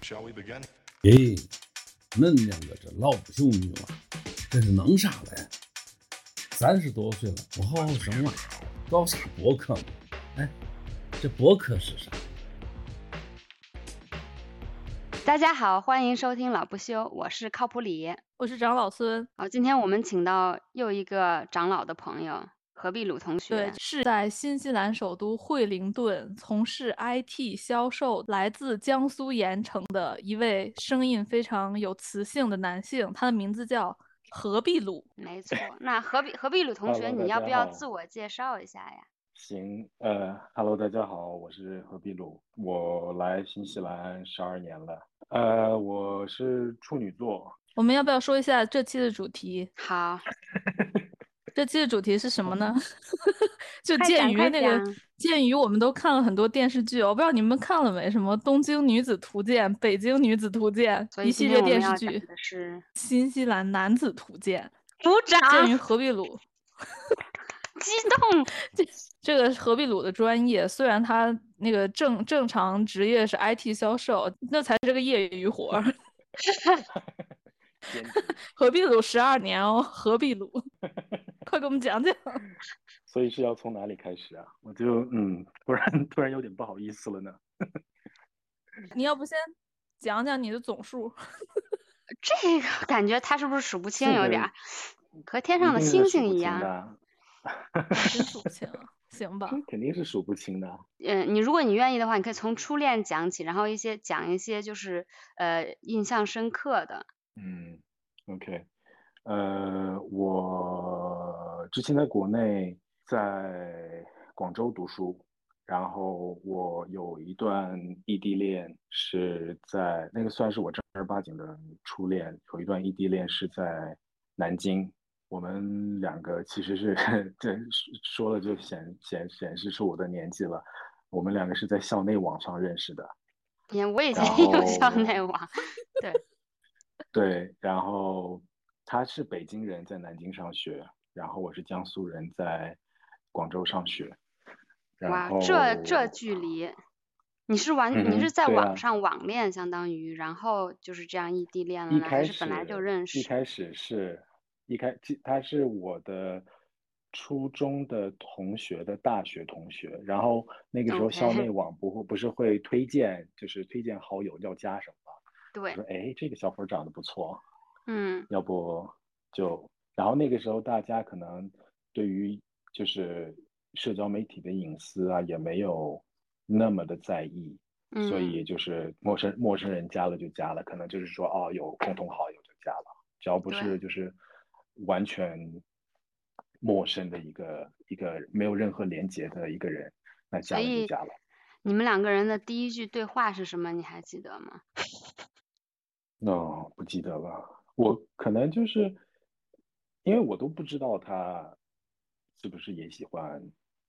Shall we begin? 咦，恁两个这老不休女娃，这是弄啥嘞？三十多岁了，不好好生娃，搞啥博客嘛？哎，这博客是啥？大家好，欢迎收听老不休，我是靠谱李。我是长老孙，好，今天我们请到又一个长老的朋友何必鲁同学。对，是在新西兰首都惠灵顿从事 IT 销售，来自江苏盐城的一位声音非常有磁性的男性，他的名字叫何必鲁。没错，那何必何必鲁同学，你要不要自我介绍一下呀？行，呃，Hello，大家好，我是何必鲁，我来新西兰十二年了，呃，我是处女座，我们要不要说一下这期的主题？好，这期的主题是什么呢？就鉴于那个，鉴于我们都看了很多电视剧，我不知道你们看了没？什么《东京女子图鉴》《北京女子图鉴一系列电视剧，是《新西兰男子图鉴鼓》。鉴于，何必鲁激动。这个何必鲁的专业，虽然他那个正正常职业是 IT 销售，那才是个业余活儿。何必鲁十二年哦，何必鲁，快给我们讲讲。所以是要从哪里开始啊？我就嗯，突然突然有点不好意思了呢。你要不先讲讲你的总数？这个感觉他是不是数不清有点儿，和天上的星星一样。的，真数不清啊，行吧？肯定是数不清的。嗯，你如果你愿意的话，你可以从初恋讲起，然后一些讲一些就是呃印象深刻的。嗯，OK，呃，我之前在国内在广州读书，然后我有一段异地恋是在那个算是我正儿八经的初恋，有一段异地恋是在南京。我们两个其实是 这说了就显显显示出我的年纪了。我们两个是在校内网上认识的。也我以前然有校内网，对，对，然后他是北京人，在南京上学，然后我是江苏人，在广州上学。哇，这这距离，你是完嗯你是在网上网恋，相当于，然后就是这样异地恋了呢，还是本来就认识？一开始是一开，他是我的初中的同学的大学同学，然后那个时候校内网不会不是会推荐，就是推荐好友要加什么对。说，哎，这个小伙长得不错，嗯，要不就，然后那个时候大家可能对于就是社交媒体的隐私啊也没有那么的在意，所嗯。以就是陌生陌生人加了就加了，可能就是说哦有共同好友就加了，只要不是就是完全陌生的一个一个没有任何连接的一个人，那加了就加了。你们两个人的第一句对话是什么？你还记得吗？哦，不记得了。我可能就是因为我都不知道他是不是也喜欢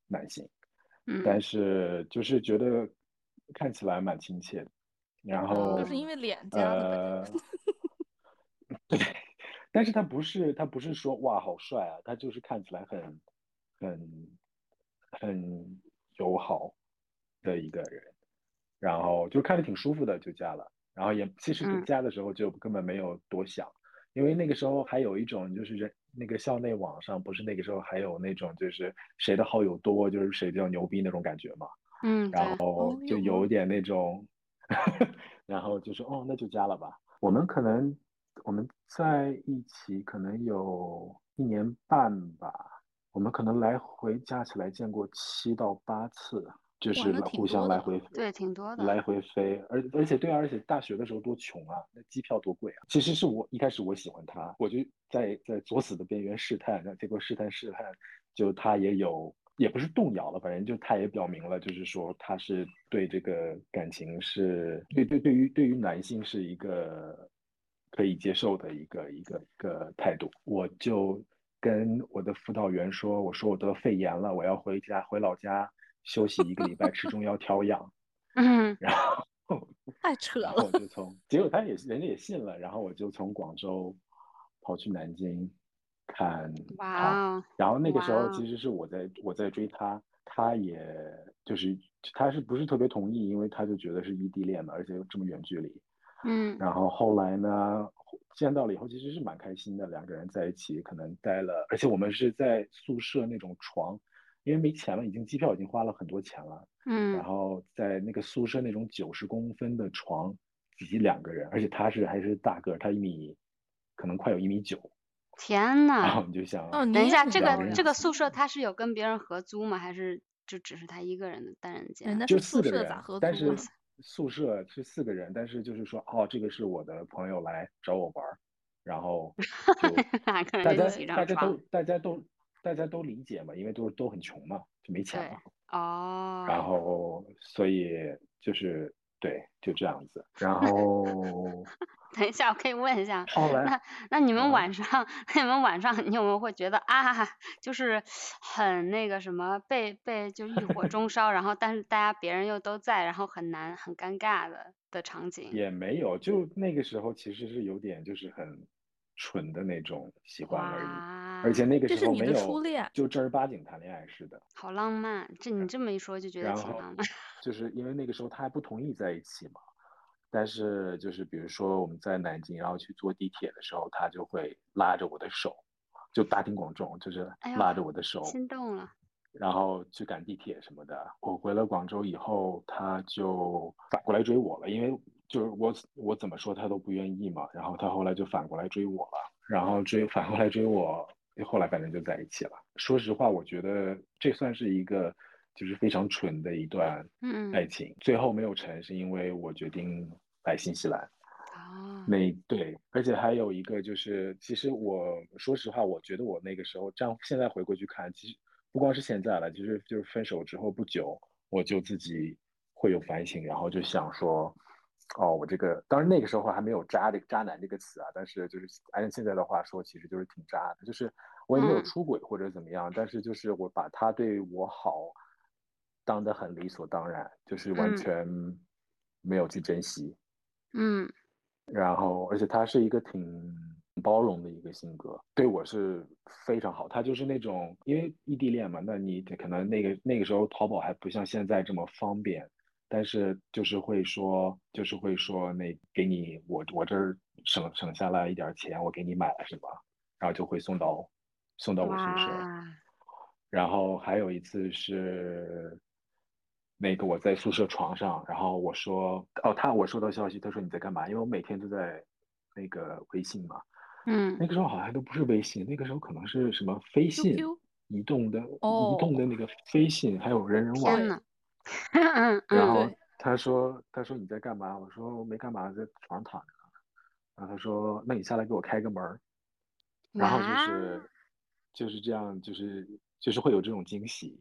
男性，嗯，但是就是觉得看起来蛮亲切的。然后就是因为脸加的对，但是他不是他不是说哇好帅啊，他就是看起来很很很友好的一个人，然后就看着挺舒服的就加了，然后也其实嗯加的时候就根本没有多想，因为那个时候还有一种就是人那个校内网上不是那个时候还有那种就是谁的好友多就是谁比较牛逼那种感觉嘛。嗯，然后哦就有点那种，然后就说哦，那就加了吧。我们可能我们在一起可能有一年半吧，我们可能来回加起来见过七到八次，就是互相来回对，挺多的。来回飞，而而且对啊，而且大学的时候多穷啊，那机票多贵啊。其实是我一开始我喜欢他，我就在在作死的边缘试探，那结果试探试探，就他也有也不是动摇了，反正就他也表明了，就是说他是对这个感情是对对对于对于男性是一个可以接受的一个一个一个态度。我就跟我的辅导员说，我说我得肺炎了，我要回家回老家休息一个礼拜，吃中药调养。嗯，然后 太扯然后就从，结果他也人家也信了，然后我就从广州跑去南京看哇他，哦，然后那个时候其实是我在我在追他，他也就是他是不是特别同意，因为他就觉得是异地恋嘛，而且又这么远距离，嗯。然后后来呢，见到了以后其实是蛮开心的，两个人在一起可能待了，而且我们是在宿舍那种床，因为没钱了，已经机票已经花了很多钱了，嗯然嗯，后在那个宿舍那种九十公分的床挤两个人，而且他是还是大个儿，他一米可能快有一米九，天呐然后呐，你就想，哦，等一下，这个这个宿舍他是有跟别人合租吗？还是就只是他一个人的单人人间？家就是四个宿舍咋人，但是合租啊？宿舍是四个人，但是就是说，哦，这个是我的朋友来找我玩儿，然后 就两个人大家大家都。大家都大家都理解嘛，因为都都很穷嘛，就没钱嘛。哦，然哦，后所以就是对，就这样子，然后 等一下，我可以问一下，那那你们啊晚上，那你们晚上，你有没有会觉得啊，就是很那个什么，被被就欲火中烧，然后但是大家别人又都在，然后很难很尴尬的的场景？也没有，就那个时候其实是有点就是很蠢的那种喜欢而已，而且，那个时候没有就正儿八经谈恋爱似的。好浪漫，这你这么一说就觉得挺浪漫。就是因为那个时候他还不同意在一起嘛，但是就是比如说我们在南京，然后去坐地铁的时候，他就会拉着我的手，就大庭广众，就是拉着我的手，心动了。然后去赶地铁什么的。我回了广州以后，他就反过来追我了，因为就是我我怎么说他都不愿意嘛，然后他后来就反过来追我了，然后追反过来追我，后来反正就在一起了。说实话，我觉得这算是一个就是非常蠢的一段嗯爱情，最后没有成，是因为我决定来新西兰。啊，那对，而且还有一个就是，其实我说实话，我觉得我那个时候这样，现在回过去看，其实不光是现在了，其实就是分手之后不久，我就自己会有反省，然后就想说，哦，我这个当然那个时候还没有“渣”这个“渣男”这个词啊，但是就是按现在的话说，其实就是挺渣的，就是我也没有嗯出轨或者怎么样，但是就是我把他对我好当得很理所当然，就是完嗯全没有去珍惜。嗯然后，而且他是一个挺包容的一个性格，对我是非常好。他就是那种，因为异地恋嘛，那你可能那个那个时候淘宝还不像现在这么方便，但是就是会说，就是会说，那给你我我这儿省省下来一点儿钱，我给你买了什么，然后就会送到送到我宿舍。然后还有一次是那个我在宿舍床上，然后我说哦，他我收到消息，他说你在干嘛？因为我每天都在那个微信嘛，嗯那个时候好像都不是微信，那个时候可能是什么飞信移动的哦移动的那个飞信，还有人人网。然后他说他说你在干嘛？我说我没干嘛，在床上躺着。然后他说那你下来给我开个门儿。然后就是就是这样，就是就是会有这种惊喜。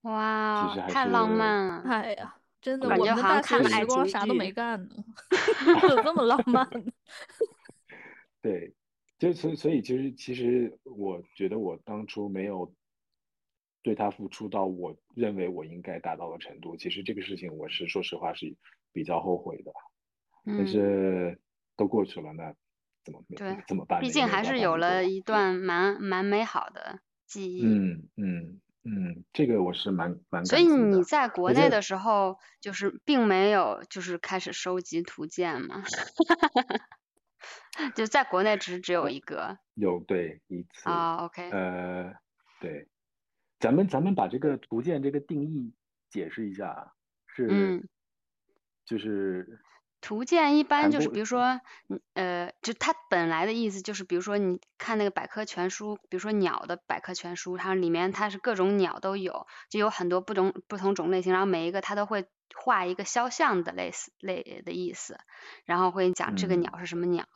哇哦，其实还太浪漫了。哎呀，真的，我们的大看学时光啥都没干呢，怎么这么浪漫呢？对，就所以所以其实其实我觉得我当初没有对他付出到我认为我应该达到的程度，其实这个事情我是说实话是比较后悔的，但嗯，是都过去了，那怎么没对，怎么办？毕竟还是有。了一段蛮蛮美好的记忆。嗯嗯嗯，这个我是蛮蛮所以你在国内的时候，就是并没有就是开始收集图鉴嘛，就在国内只只有一个有对一次，啊。OK，呃，对，咱们咱们把这个图鉴这个定义解释一下啊，是嗯，就是图鉴一般就是比如说，呃，就它本来的意思就是，比如说你看那个百科全书，比如说鸟的百科全书，它里面它是各种鸟都有，就有很多不同不同种类型，然后每一个它都会画一个肖像的类似类的意思，然后会讲这个嗯。鸟是什么鸟，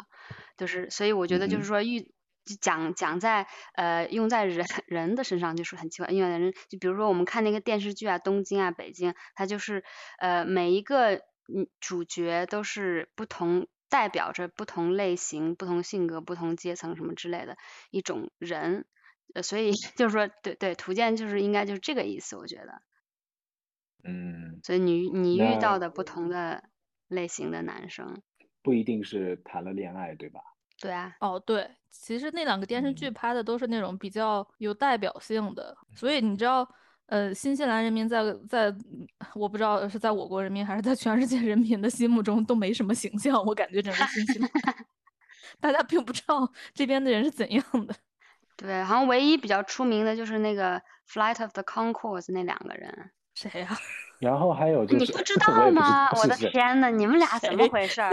就是所以我觉得就是说遇。就讲讲在呃用在人 人的身上就是很奇怪，因为人就比如说我们看那个电视剧啊，东京啊、北京，它就是呃每一个嗯主角都是不同代表着不同类型、不同性格、不同阶层什么之类的一种人，呃所以 就是说对对，图鉴就是应该就是这个意思，我觉得。嗯，所以你你遇到的不同的类型的男生，不一定是谈了恋爱，对吧？对啊，哦，对，其实那两个电视剧嗯拍的都是那种比较有代表性的，所以你知道，呃，新西兰人民在在，我不知道是在我国人民还是在全世界人民的心目中都没什么形象，我感觉整个新西兰，大家并不知道这边的人是怎样的。对，好像唯一比较出名的就是那个 Flight of the Conchords 那两个人。谁呀？然后还有就是你不知 道吗？我的天呐，你们俩怎么回事儿？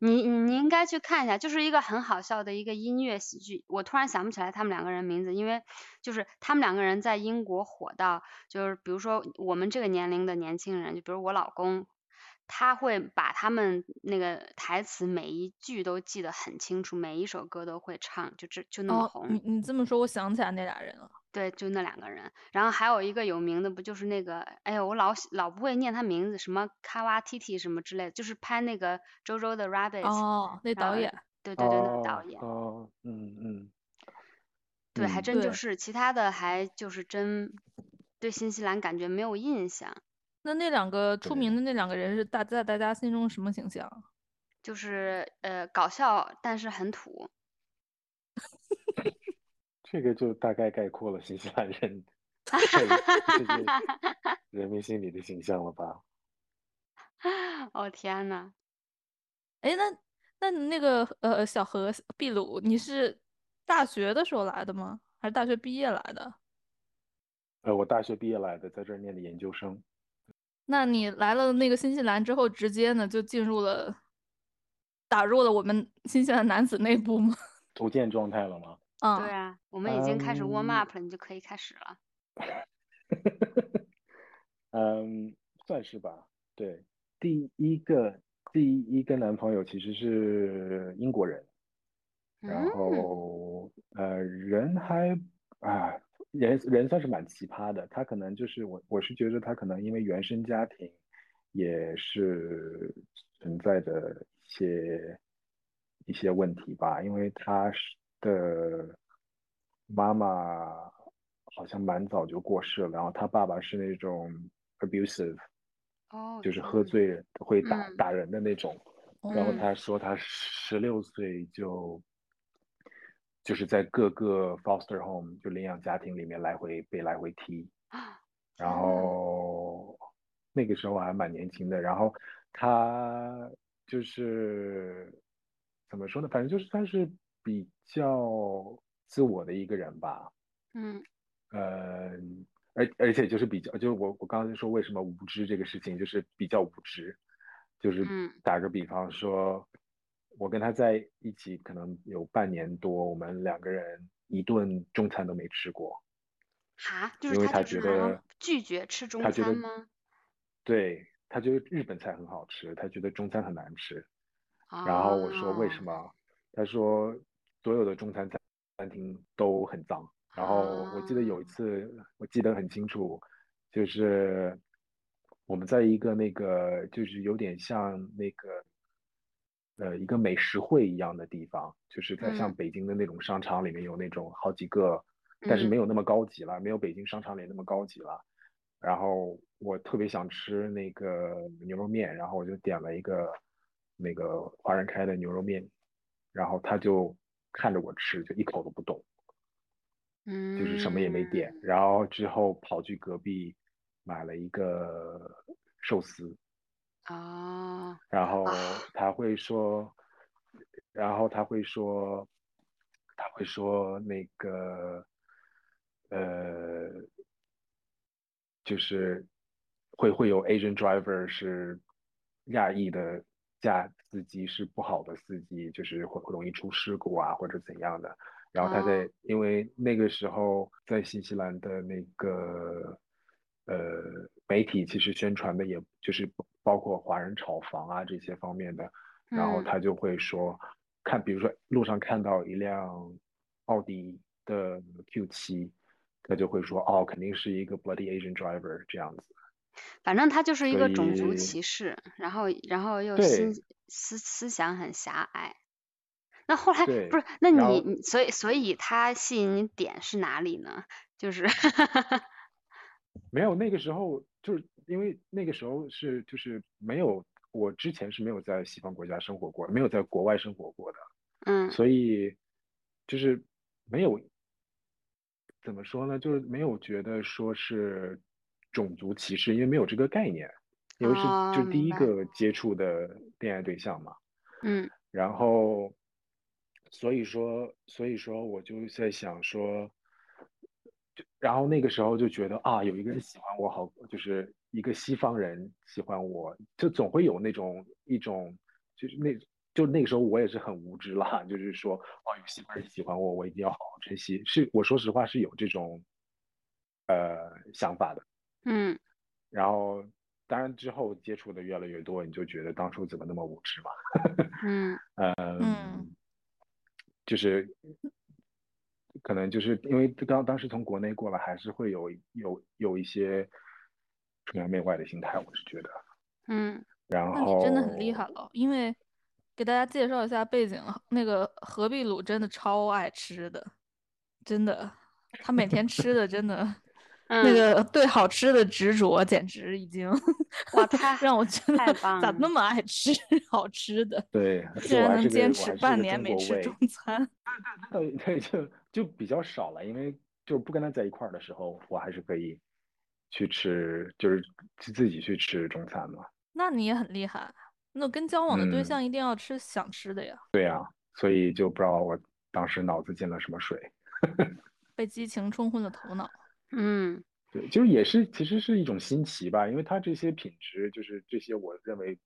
你你你应该去看一下，就是一个很好笑的一个音乐喜剧。我突然想不起来他们两个人名字，因为就是他们两个人在英国火到，就是比如说我们这个年龄的年轻人，就比如我老公，他会把他们那个台词每一句都记得很清楚，每一首歌都会唱，就这就那么哦，红。你你这么说，我想起来那俩人了。对，就那两个人，然后还有一个有名的，不就是那个，哎呦，我老老不会念他名字，什么卡哇 T T 什么之类的，就是拍那个周周的 Rabbit，、哦，那导演。对对对，那个哦导演，哦，嗯嗯，对，还嗯真就是，其他的还就是真对新西兰感觉没有印象，那那两个出名的那两个人是大在大家心中什么形象？就是呃搞笑，但是很土，这个就大概概括了新西兰人 人民心里的形象了吧？哦天呐，哎，那那你那个呃小何秘鲁，你是大学的时候来的吗？还是大学毕业来的？呃，我大学毕业来的，在这儿念的研究生。那你来了那个新西兰之后，直接呢就进入了打入了我们新西兰男子内部吗？图鉴状态了吗？啊，对啊，我们已经开始 warm 嗯 up 了，你就可以开始了。嗯，算是吧。对，第一个第一个男朋友其实是英国人，然嗯，后呃人还啊人人算是蛮奇葩的，他可能就是我我是觉得他可能因为原生家庭也是存在着一些一些问题吧，因为他是的妈妈好像蛮早就过世了，然后他爸爸是那种 abusive，哦，就是，喝醉会打嗯打人的那种。然后嗯他说他十六岁就就是在各个 foster home 就领养家庭里面来回被来回踢，啊，然，后那个时候还蛮年轻的，然后他就是怎么说呢？反正就是算是比较自我的一个人吧。嗯呃，而而且就是比较，就是我我刚才说为什么无知这个事情，就是比较无知，就是嗯打个比方说，我跟他在一起可能有半年多，我们两个人一顿中餐都没吃过，哈，就是因为他觉得拒绝吃中他觉得餐吗？对，他觉得日本菜很好吃，他觉得中餐很难吃。然后我说为什哦么？他说所有的中餐餐餐厅都很脏。然后我记得有一啊次，我记得很清楚，就是我们在一个那个就是有点像那个呃一个美食会一样的地方，就是在像嗯北京的那种商场里面有那种好几个，但是嗯没有那么高级了，没有北京商场里那么高级了。然后我特别想吃那个牛肉面，然后我就点了一个那个华人开的牛肉面，然后他就看着我吃，就一口都不动，嗯就是什么也没点。嗯然后之后跑去隔壁买了一个寿司，哦然后啊他会说，然后他会说，他会说那个，呃，就是会会有 Asian driver 是亚裔的驾司机是不好的司机，就是会会容易出事故啊或者怎样的。然后他在哦因为那个时候在新西兰的那个呃媒体其实宣传的也就是包括华人炒房啊这些方面的，然后嗯他就会说看，比如说路上看到一辆奥迪的 Q7，他就会说哦，肯定是一个 bloody Asian driver 这样子。反正他就是一个种族歧视，然后然后又对心思思想很狭隘。那后来不是？那你你所以所以他吸引你点是哪里呢？就是 没有，那个时候就是因为那个时候是就是没有，我之前是没有在西方国家生活过，没有在国外生活过的，嗯所以就是没有怎么说呢，就是没有觉得说是种族歧视，因为没有这个概念，因为是哦就第一个接触的恋爱对象嘛。嗯然后，所以说，所以说，我就在想说，就然后那个时候就觉得啊，有一个人喜欢我，好，就是一个西方人喜欢我，就总会有那种一种，就是那就那个时候我也是很无知啦，就是说，哦，有西方人喜欢我，我一定要好好珍惜。是我说实话是有这种呃想法的。嗯然后，当然之后接触的越来越多，你就觉得当初怎么那么无知嘛。嗯嗯就是可能就是因为刚当时从国内过来，还是会有有有一些崇洋媚外的心态，我是觉得。嗯然那后你真的很厉害了，因为给大家介绍一下背景，那个何必鲁真的超爱吃的，真的，他每天吃的真的。那嗯个对好吃的执着，简直已经哇太让我觉得咋那么爱吃好吃的，对，竟然能坚持半年没吃中餐。对对，就就比较少了，因为就不跟他在一块儿的时候，我还是可以去吃，就是去自己去吃中餐嘛。那你也很厉害，那跟交往的对嗯象一定要吃想吃的呀，对呀，所以就不知道我当时脑子进了什么水。被激情冲昏了头脑。嗯对，就是也是其实是一种新奇吧，因为它这些品质，就是这些我认为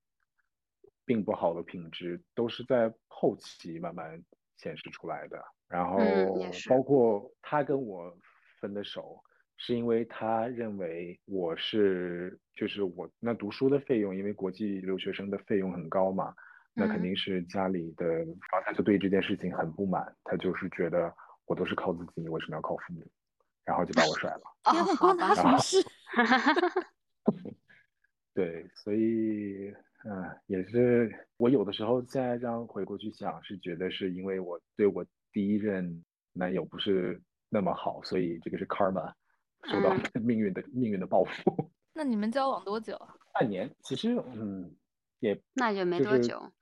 并不好的品质，都是在后期慢慢显示出来的。然后包括他跟我分的手，是因为他认为我是就是我那读书的费用，因为国际留学生的费用很高嘛，那肯嗯定是家里的，然后他就对这件事情很不满，他就是觉得我都是靠自己，你为什么要靠父母？然后就把我甩了。哦天呐，好吧关他什么事？对，所以，嗯、也是我有的时候现在这样回过去想，是觉得是因为我对我第一任男友不是那么好，所以这个是 karma，受到 命运的命运的报复。那你们交往多久啊？半年，其实，嗯，也那就没就是多久。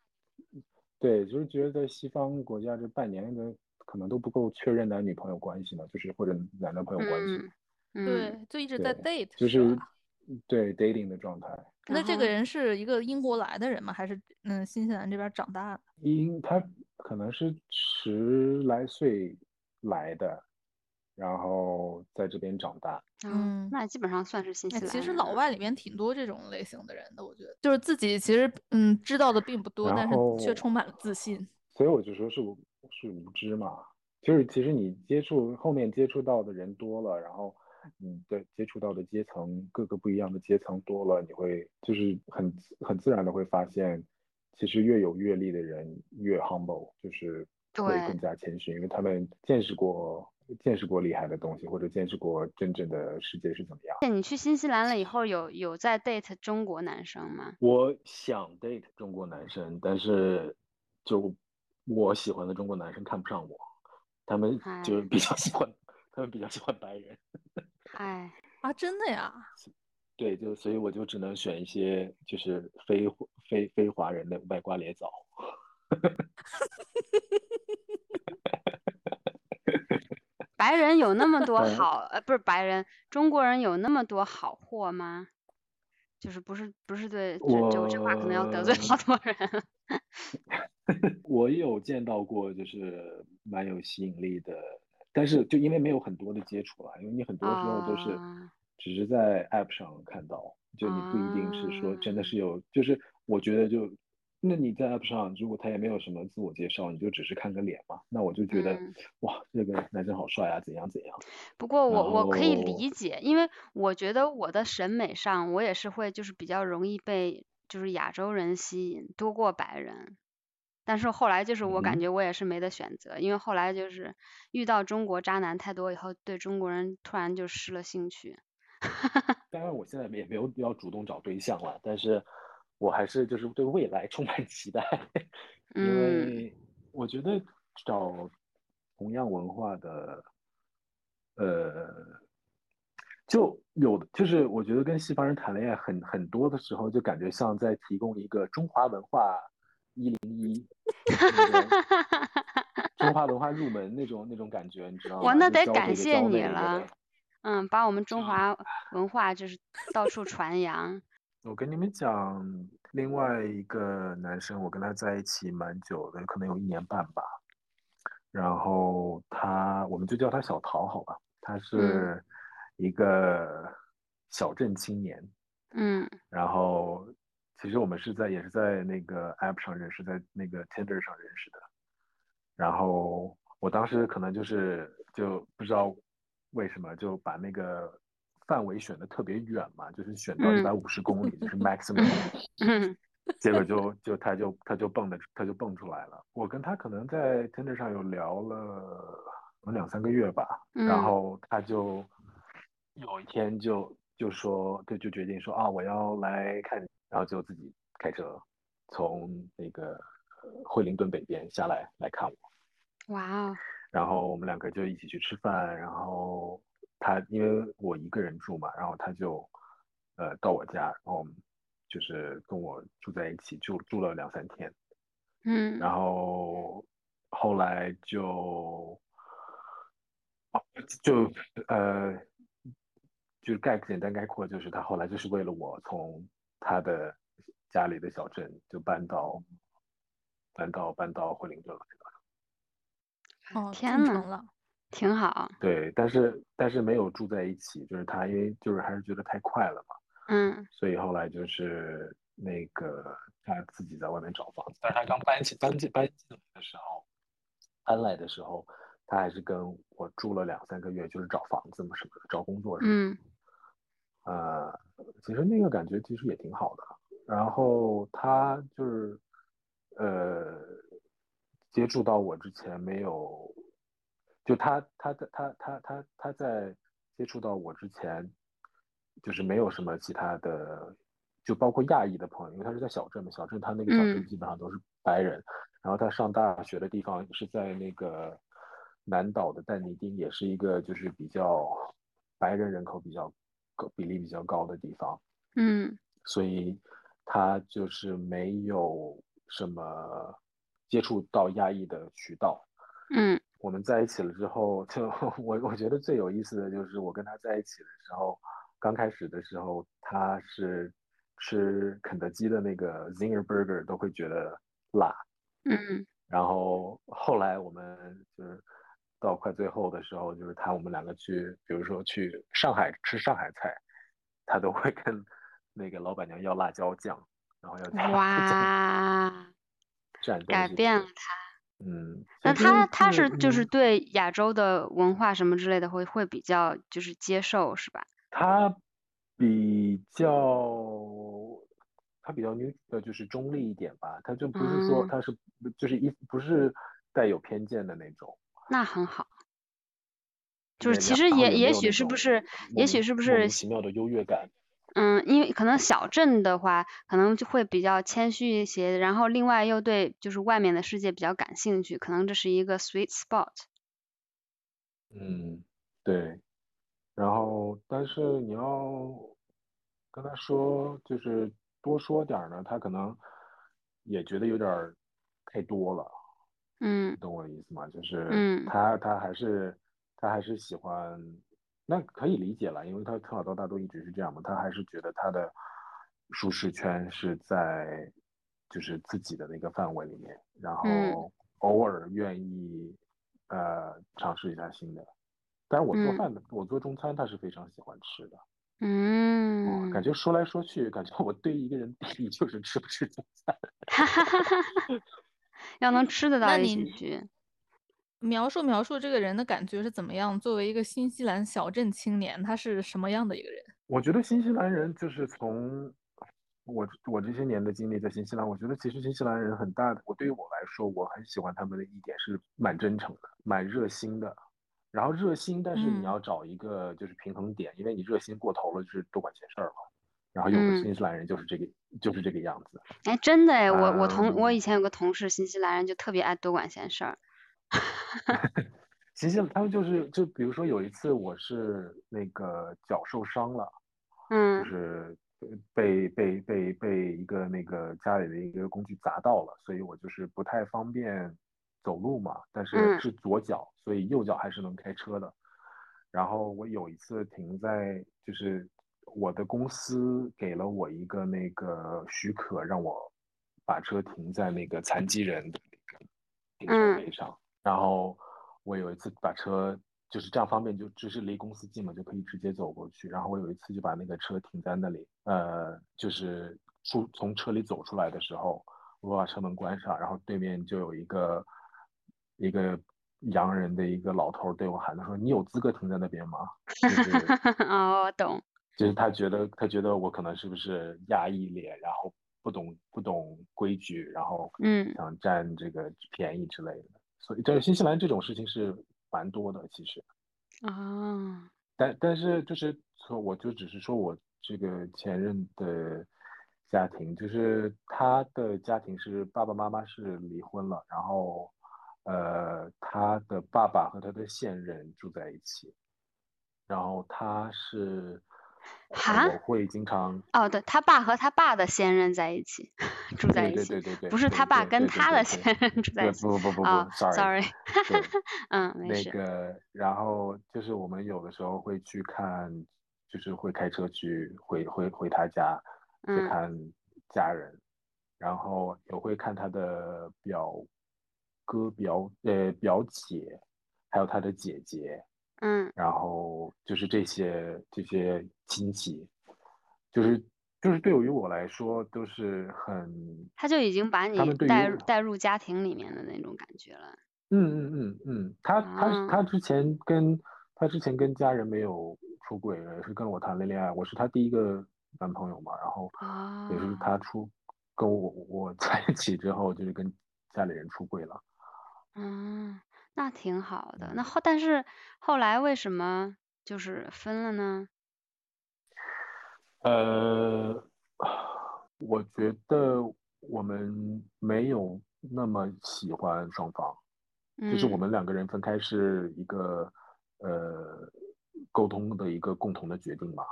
对，就是觉得在西方国家这半年的可能都不够确认男女朋友关系呢，就是或者男男朋友关系，对，就一直在 date 就是？对 dating 的状态。那这个人是一个英国来的人吗？还是嗯新西兰这边长大的？因他可能是十来岁来的，然后在这边长大。嗯嗯，那基本上算是新西哎，兰其实老外里面挺多这种类型的人的，我觉得就是自己其实嗯知道的并不多，但是却充满了自信。所以我就说是无是无知嘛，就是其实你接触后面接触到的人多了，然后你的接触到的阶层各个不一样的阶层多了，你会就是很很自然的会发现，其实越有阅历的人越 humble，就是会更加谦逊，因为他们见识过见识过厉害的东西，或者见识过真正的世界是怎么样。你去新西兰了以后，有有在 date 中国男生吗？我想 date 中国男生，但是就我喜欢的中国男生看不上我，他们就是比较喜欢，他们比较喜欢白人。哎，啊，真的呀？对，就所以我就只能选一些就是非非非华人的外瓜裂枣。白人有那么多嗯好，呃，不是白人，中国人有那么多好货吗？就是不是不是对，就就这话可能要得罪好多人。我有见到过，就是蛮有吸引力的，但是就因为没有很多的接触了，因为你很多时候都是啊只是在 App 上看到，就你不一定是说真的啊是有，就是我觉得就，那你在 App 上如果他也没有什么自我介绍，你就只是看个脸嘛，那我就觉得、嗯哇，这个男生好帅啊，怎样怎样。不过我我可以理解，因为我觉得我的审美上，我也是会就是比较容易被就是亚洲人吸引多过白人。但是后来就是我感嗯觉我也是没得选择，因为后来就是遇到中国渣男太多以后，对中国人突然就失了兴趣。当然，我现在也没有要主动找对象了，但是我还是就是对未来充满期待，因嗯为我觉得找同样文化的，呃，就有就是我觉得跟西方人谈恋爱很很多的时候，就感觉像在提供一个中华文化一零一，中华文化入门那种那种感觉，你知道吗？哇那得感谢你了嗯，把我们中华文化就是到处传扬。我跟你们讲，另外一个男生，我跟他在一起蛮久的，可能有一年半吧。然后他，我们就叫他小陶，好吧？他是一个小镇青年。嗯。然后，其实我们是在也是在那个 App 上认识，在那个 Tinder 上认识的。然后我当时可能就是就不知道为什么就把那个范围选的特别远嘛，就是选到一百五十公里，就是 maximum。结果就就他就他就蹦的他就蹦出来了。我跟他可能在 Tinder 上有聊了有两三个月吧，然后他就有一天就就说就就决定说啊我要来看，然后就自己开车从那个惠灵顿北边下来来看我。哇哦！然后我们两个就一起去吃饭，然后他因为我一个人住嘛，然后他就呃到我家，然后。就是跟我住在一起，住住了两三天，嗯，然后后来就，就呃，就是概简单概括，就是他后来就是为了我从他的家里的小镇就搬到搬到搬到惠灵顿来的。哦，天呐，挺好。对，但是但是没有住在一起，就是他因为就是还是觉得太快了嘛。嗯，所以后来就是那个他自己在外面找房子，但是他刚搬起搬进搬进来的时候，搬来的时候，他还是跟我住了两三个月，就是找房子嘛什么的，找工作什么。嗯。呃，其实那个感觉其实也挺好的。然后他就是呃，接触到我之前没有，就他他在他他他他在接触到我之前。就是没有什么其他的，就包括亚裔的朋友，因为他是在小镇嘛，小镇他那个小镇基本上都是白人。然后他上大学的地方是在那个南岛的但尼丁，也是一个就是比较白人人口比较高比例比较高的地方。嗯，所以他就是没有什么接触到亚裔的渠道。嗯，我们在一起了之后，就 我我觉得最有意思的就是我跟他在一起的时候。刚开始的时候，他是吃肯德基的那个 Zinger Burger 都会觉得辣，嗯，然后后来我们就是到快最后的时候，就是他我们两个去，比如说去上海吃上海菜，他都会跟那个老板娘要辣椒酱，然后要加 哇，改变了他，嗯，那他他是就是对亚洲的文化什么之类的会会比较就是接受是吧？他比较，他比较女呃，就是中立一点吧。他就不是说他是，就是一不是带有偏见的那种。那很好。就是其实也也许是不是，也许是不是奇妙的优越感。嗯，因为可能小镇的话，可能就会比较谦虚一些，然后另外又对就是外面的世界比较感兴趣，可能这是一个 sweet spot。嗯，对。然后，但是你要跟他说，就是多说点呢，他可能也觉得有点太多了。嗯，你懂我的意思吗？就是嗯他他还是他还是喜欢，那可以理解了，因为他从小到大都一直是这样嘛，他还是觉得他的舒适圈是在就是自己的那个范围里面，然后偶尔愿意呃尝试一下新的。但是我做饭的，我做中餐，他是非常喜欢吃的。嗯，感觉说来说去，感觉我对一个人定义就是吃不吃中餐。哈哈哈哈哈！要能吃得到一起去。描述描述这个人的感觉是怎么样？作为一个新西兰小镇青年，他是什么样的一个人？我觉得新西兰人就是从我我这些年的经历在新西兰，我觉得其实新西兰人很大的，我对于我来说，我很喜欢他们的一点是蛮真诚的，蛮热心的。然后热心，但是你要找一个就是平衡点，因为你热心过头了就是多管闲事儿了。然后有的新西兰人就是这个，就是这个样子。哎，真的哎，我我同我以前有个同事，新西兰人就特别爱多管闲事儿。新西兰他们就是就比如说有一次我是那个脚受伤了，嗯，就是被被被被一个那个家里的一个工具砸到了，所以我就是不太方便。走路嘛，但是是左脚，所以右脚还是能开车的。然后我有一次停在，就是我的公司给了我一个那个许可，让我把车停在那个残疾人的那个停车位上。然后我有一次把车就是这样方便，就只是离公司近嘛，就可以直接走过去。然后我有一次就把那个车停在那里，呃，就是出从车里走出来的时候，我把车门关上，然后对面就有一个一个。洋人的一个老头对我喊：“他说你有资格停在那边吗？” 哦，我懂。就是他觉得他觉得我可能是不是压抑脸，然后不懂不懂规矩，然后嗯想占这个便宜之类的。所以在新西兰这种事情是蛮多的，其实。啊。但但是就是说，我就只是说我这个前任的家庭，就是他的家庭是爸爸妈妈是离婚了，然后。呃，他的爸爸和他的现任住在一起，然后他是，我会经常哦，对他爸和他爸的现任在一起，住在一起，对对对对，不是他爸跟他的现任住在一起，不不不不不，sorry，嗯。那个，然后就是我们有的时候会去看，就是会开车去回回回他家去看家人，然后也会看他的表。哥表呃表姐，还有他的姐姐，嗯，然后就是这些这些亲戚，就是就是对于我来说都是很，他就已经把你带入带入家庭里面的那种感觉了。嗯嗯嗯嗯，他他他之前跟他之前跟家人没有出轨，也是跟我谈了恋爱，我是他第一个男朋友嘛，然后也是他出跟我我在一起之后，就是跟家里人出轨了。嗯，那挺好的。那后但是后来为什么就是分了呢？呃，我觉得我们没有那么喜欢双方，就是我们两个人分开是一个呃沟通的一个共同的决定嘛。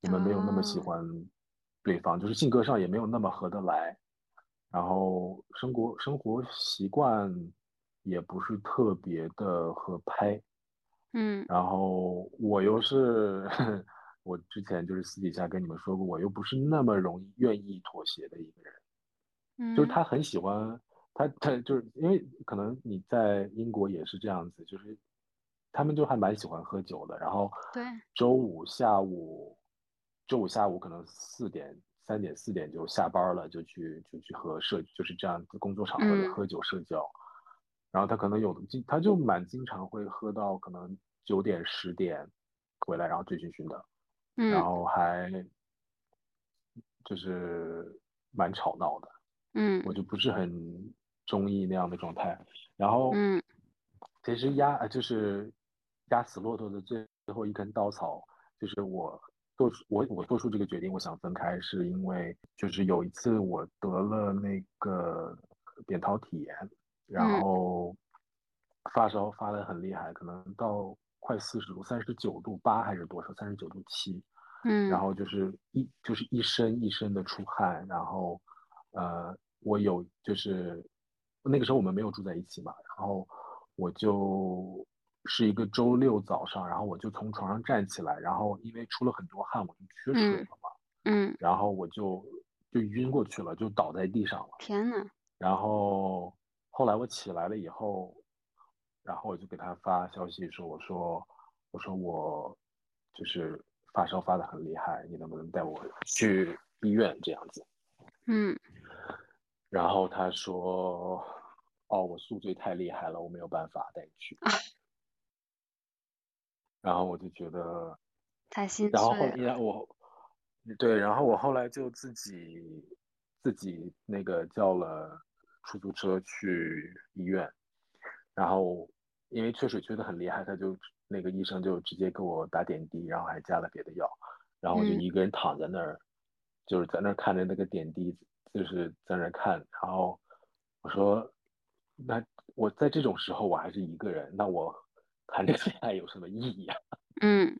我们没有那么喜欢对方，就是性格上也没有那么合得来，然后生活生活习惯。也不是特别的合拍，嗯，然后我又是 我之前就是私底下跟你们说过，我又不是那么容易愿意妥协的一个人，嗯，就是他很喜欢他他就是因为可能你在英国也是这样子，就是他们就还蛮喜欢喝酒的，然后对，周五下午周五下午可能四点三点四点就下班了，就去就去和社就是这样工作场合的喝酒社交。然后他可能有的经，他就蛮经常会喝到可能九点十点回来，然后醉醺醺的，然后还就是蛮吵闹的，嗯，我就不是很中意那样的状态。然后，嗯，其实压就是压死骆驼的最最后一根稻草，就是我做出我我做出这个决定，我想分开，是因为就是有一次我得了那个扁桃体炎。然后发烧发的很厉害，可能到快四十度，三十九度八还是多少？三十九度七。嗯。然后就是一就是一身一身的出汗，然后呃，我有就是那个时候我们没有住在一起嘛，然后我就是一个周六早上，然后我就从床上站起来，然后因为出了很多汗，我就缺水了嘛。嗯。然后我就就晕过去了，就倒在地上了。天呐。然后。后来我起来了以后，然后我就给他发消息说：“我说，我说我就是发烧发的很厉害，你能不能带我去医院这样子？”嗯。然后他说：“哦，我宿醉太厉害了，我没有办法带你去。”然后我就觉得 太心碎。然后后来我，对，然后我后来就自己自己那个叫了。出租车去医院，然后因为缺水缺的很厉害，他就那个医生就直接给我打点滴，然后还加了别的药，然后我就一个人躺在那儿，就是在那儿看着那个点滴，就是在那儿看。然后我说，那我在这种时候我还是一个人，那我谈这个恋爱有什么意义啊？嗯，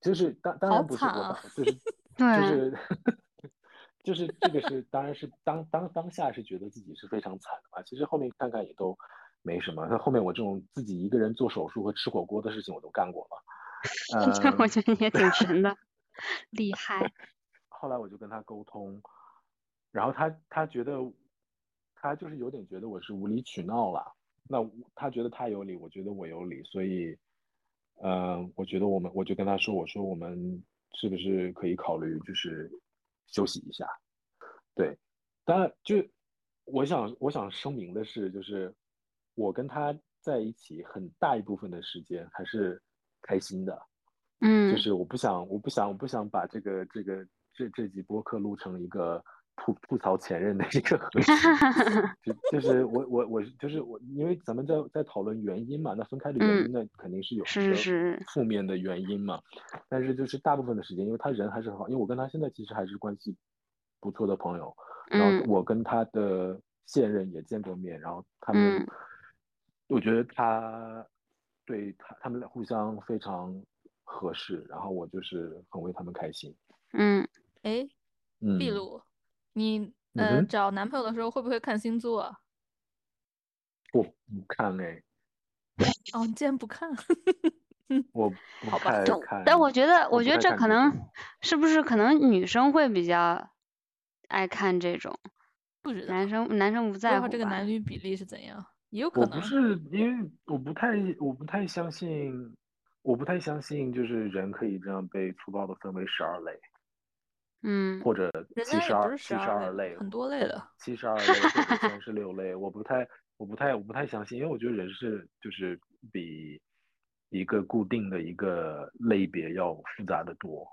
就是当当然不是我，就是 就是。就是这个是，当然是当当当下是觉得自己是非常惨的嘛。其实后面看看也都没什么。那后面我这种自己一个人做手术和吃火锅的事情我都干过了。这我嗯，觉得你也挺神的，厉害。后来我就跟他沟通，然后他他觉得他就是有点觉得我是无理取闹了。那他觉得他有理，我觉得我有理，所以，嗯、我觉得我们我就跟他说，我说我们是不是可以考虑就是休息一下？对，当然就我想我想声明的是，就是我跟他在一起很大一部分的时间还是开心的。嗯就嗯是我不想，我不想，我不想把这个这个这这集播客录成一个吐吐槽前任的一个合适，就就是我我我就是我，因为咱们在在讨论原因嘛，那分开的原嗯因那肯定是有是是负面的原因嘛，但是就是大部分的时间，因为他人还是很好，因为我跟他现在其实还是关系不错的朋友，然后嗯。我跟他的现任也见过面，然后他们嗯，我觉得他对他他们俩互相非常合适，然后我就是很为他们开心。嗯，哎，嗯，秘鲁，你呃找男朋友的时候会不会看星座啊？我不看嘞，哦，你竟然不看？我不好吧就太看，但我觉得，我觉得这可能是不是可能女生会比较爱看这种，不知道，男生男生不不知道这个？男女比例是怎样，也有可能。我不是因为我不太我不太相信，我不太相信就是人可以这样被粗暴的分为十二类，嗯或者人七十二七十12二类类，很多类的。七十二类或者三十六类，我不太我不太我不太相信，因为我觉得人是就是比一个固定的一个类别要复杂的多。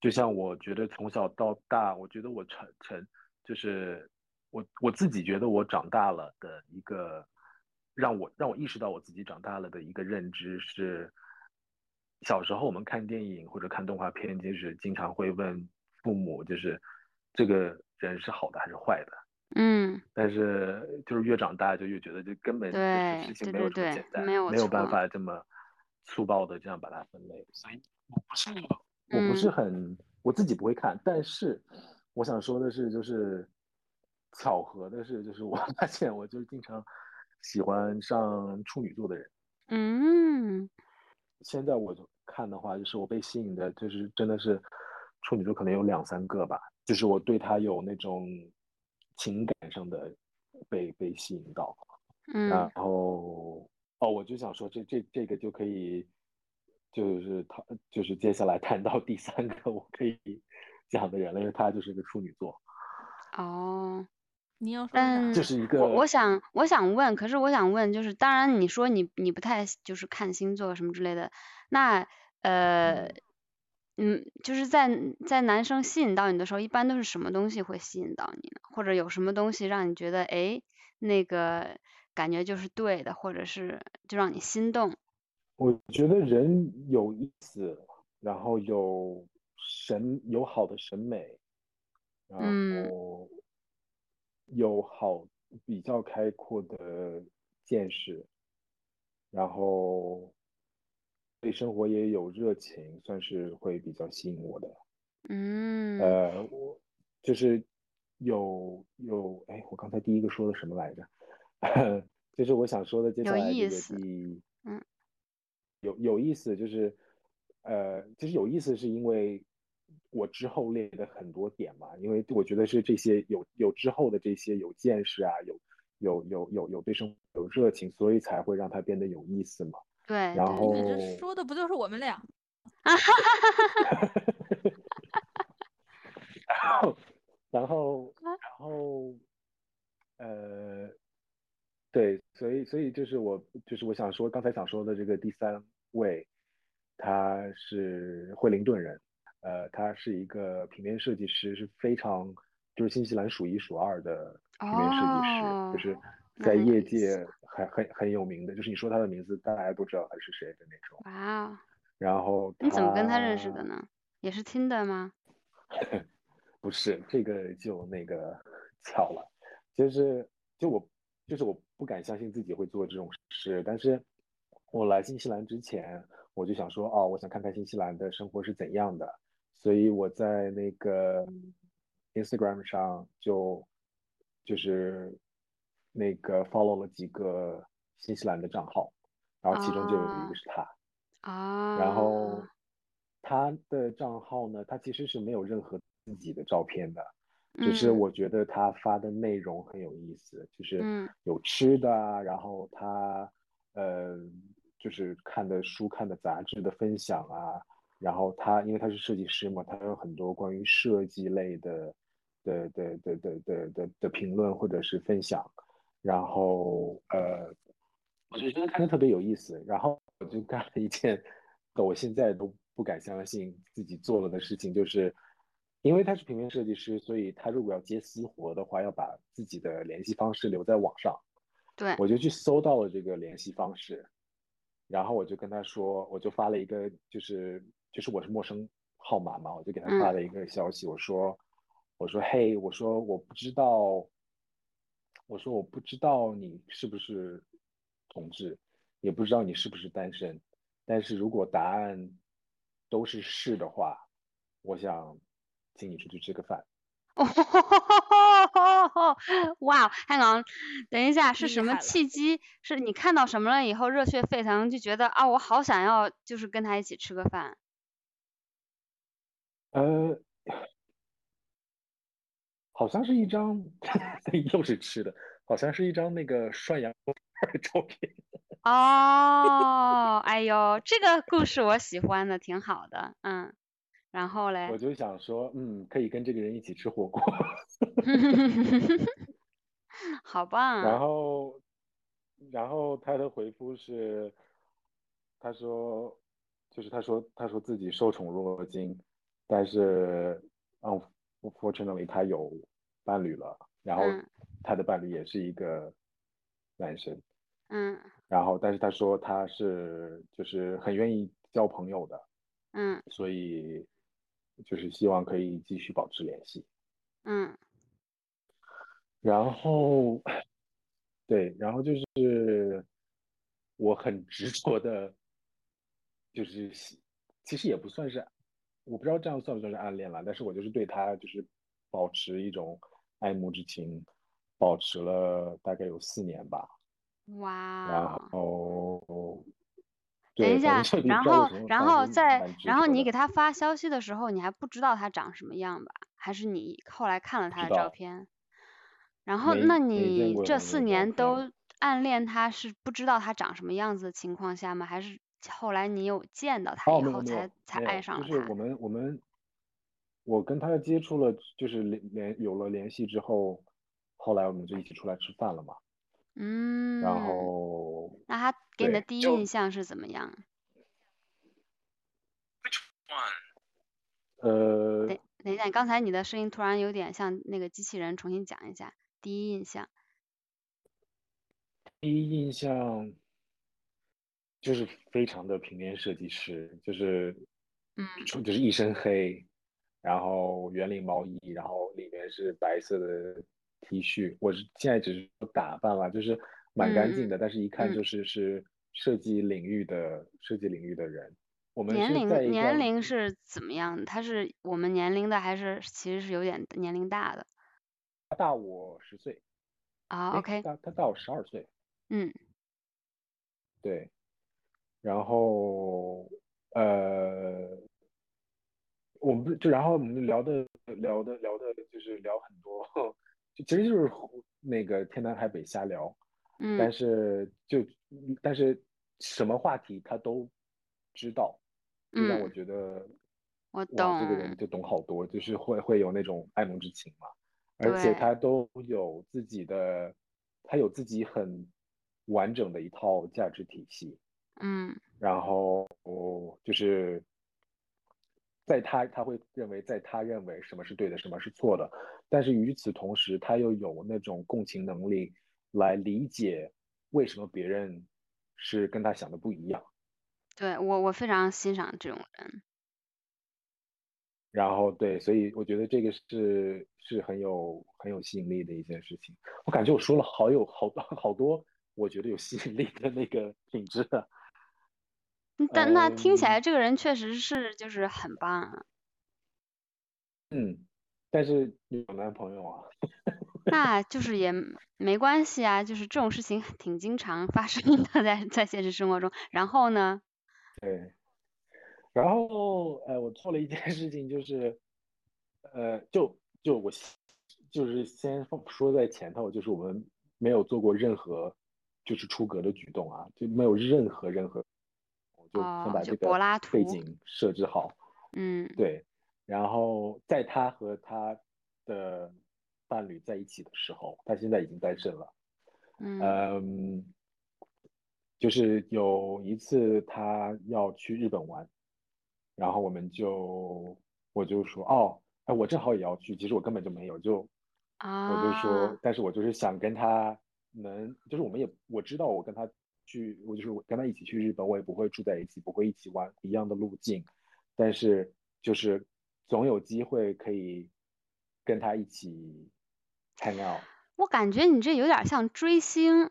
就像我觉得从小到大，我觉得我成成就是我我自己觉得我长大了的一个让我让我意识到我自己长大了的一个认知是，小时候我们看电影或者看动画片，就是经常会问父母，就是这个人是好的还是坏的。嗯但是就是越长大就越觉得这根本事情没有这么简单，没有没有办法这么粗暴的这样把它分类。所以我不是我不是嗯很我自己不会看，但是我想说的是，就是巧合的是，就是我 发现我就是经常喜欢上处女座的人。嗯现在我就看的话，就是我被吸引的，就是真的是处女座，可能有两三个吧，就是我对他有那种情感上的被被吸引到，嗯然嗯后哦，我就想说这这这个就可以，就是他就是接下来谈到第三个我可以 讲的人了，因为他就是个处女座，哦。你要说但？就是一个我我想我想问，可是我想问，就是当然你说你你不太就是看星座什么之类的，那呃嗯，就是在在男生吸引到你的时候，一般都是什么东西会吸引到你呢？或者有什么东西让你觉得哎那个感觉就是对的，或者是就让你心动？我觉得人有意思，然后有审有好的审美，然嗯后有好比较开阔的见识，然后对生活也有热情，算是会比较吸引我的。嗯呃，我就是有有，哎，我刚才第一个说的什么来着？就是我想说的接下来第，嗯，有有意思，就是呃，其实有意思是因为我之后列的很多点嘛，因为我觉得是这些有有之后的这些有见识啊，有有有有有对生活有热情，所以才会让它变得有意思嘛。对然对后你这说的不就是我们俩？然后，然后，然后，呃，对，所以，所以就是我，就是我想说，刚才想说的这个第三位，他是惠灵顿人，呃，他是一个平面设计师，是非常就是新西兰数一数二的平面设计师，哦就是在业界很很很有名的，就是你说他的名字，大家都知道他是谁的那种。哇哦，然后你怎么跟他认识的呢？也是听的吗？不是这个就那个巧了，就是就我就是我不敢相信自己会做这种事，但是我来新西兰之前，我就想说，哦，我想看看新西兰的生活是怎样的，所以我在那个 Instagram 上就就是那个 follow 了几个新西兰的账号，然后其中就有一个是他，啊，然后。他的账号呢，他其实是没有任何自己的照片的，只是嗯。我觉得他发的内容很有意思，就是嗯。有吃的啊，然后他呃就是看的书、看的杂志的分享啊，然后他因为他是设计师嘛，他有很多关于设计类的的的的的的的的评论或者是分享，然后呃，我就觉得看着特别有意思，然后我就干了一件 我现在都不敢相信自己做了的事情，就是因为他是平面设计师，所以他如果要接私活的话，要把自己的联系方式留在网上。对，我就去搜到了这个联系方式，然后我就跟他说，我就发了一个，就是就是我是陌生号码嘛，我就给他发了一个消息，我说我说嘿，我说我不知道，我说我不知道你是不是同志，也不知道你是不是单身，但是如果答案都是是的话，我想请你出去吃个饭。哇，香港，等一下，是什么契机？是你看到什么了以后热血沸腾，就觉得啊，我好想要，就是跟他一起吃个饭。呃，好像是一张，又是吃的，好像是一张那个涮羊肉片的照片。哦，哎呦，这个故事我喜欢的，挺好的，嗯。然后嘞我，就想说，嗯，可以跟这个人一起吃火锅。好棒然啊！后，然后他的回复是，他说，就是他说他说自己受宠若惊，但是 Fortunately，他有伴侣了，然后他的伴侣也是一个男生，嗯然后但是他说他是就是很愿意交朋友的，嗯所以就是希望可以继续保持联系。嗯然后，对，然后就是我很执着的，就是其实也不算是，我不知道这样算不算是暗恋了，但是我就是对他就是保持一种爱慕之情，保持了大概有四年吧。哇然哦！后，等一下然后然后在然后你给他发消息的时候，你还不知道他长什么样吧？还是你后来看了他的照片？然后，那你这四年都暗恋他是不知道他长什么样子的情况下吗？还是后来你有见到他哦，以后才才，爱上了他？就是我们我们我跟他接触了，就是联联有了联系之后，后来我们就一起出来吃饭了嘛。嗯然嗯，后那他给你的第一印象是怎么样？Which one？？呃，等等一下，刚才你的声音突然有点像那个机器人，重新讲一下第一印象。第一印象就是非常的平面设计师，就是嗯就是一身黑，然后圆领毛衣，然后里面是白色的 T 恤。我是现在只是打扮了，就是蛮干净嗯的，但是一看嗯就是是设计领域的设计领域的人。我们年龄年龄是怎么样的？他是我们年龄的，还是其实是有点年龄大的？他大我十岁，啊哎，，OK，他他大我十二岁，嗯对，然后呃，我们不就然后我们聊的聊的聊的就是聊很多，就其实就是那个天南海北瞎聊，嗯但嗯。是就但是什么话题他都知道，就让我嗯，觉得我懂，这个人，就懂好多，就是会会有那种爱慕之情嘛，而且，他都有自己的，他有自己很完整的一套价值体系。嗯然后就是在他他会认为，在他认为什么是对的，什么是错的，但是与此同时，他又有那种共情能力来理解为什么别人是跟他想的不一样。对我我非常欣赏这种人。然后对，所以我觉得这个是是很有很有吸引力的一件事情。我感觉我说了好有好多好多，我觉得有吸引力的那个品质啊。嗯但那听起嗯来这个人确实是就是很棒啊。嗯，但是有男朋友啊。那就是也没关系啊，就是这种事情挺经常发生的，在在现实生活中。然后呢？对，然后呃，我做了一件事情，就是 呃，就就我就是先说在前头，就是我们没有做过任何就是出格的举动啊，就没有任何任何，我就先把这个背景设置好。嗯，对。然后在他和他的伴侣在一起的时候，他现在已经单身了。嗯，就是有一次他要去日本玩，然后我们就我就说哦，哎，我正好也要去，其实我根本就没有，就我就说，但是我就是想跟他能，就是我们也我知道我跟他去，我就是跟他一起去日本，我也不会住在一起，不会一起玩一样的路径，但是就是。总有机会可以跟他一起 hang out。我感觉你这有点像追星，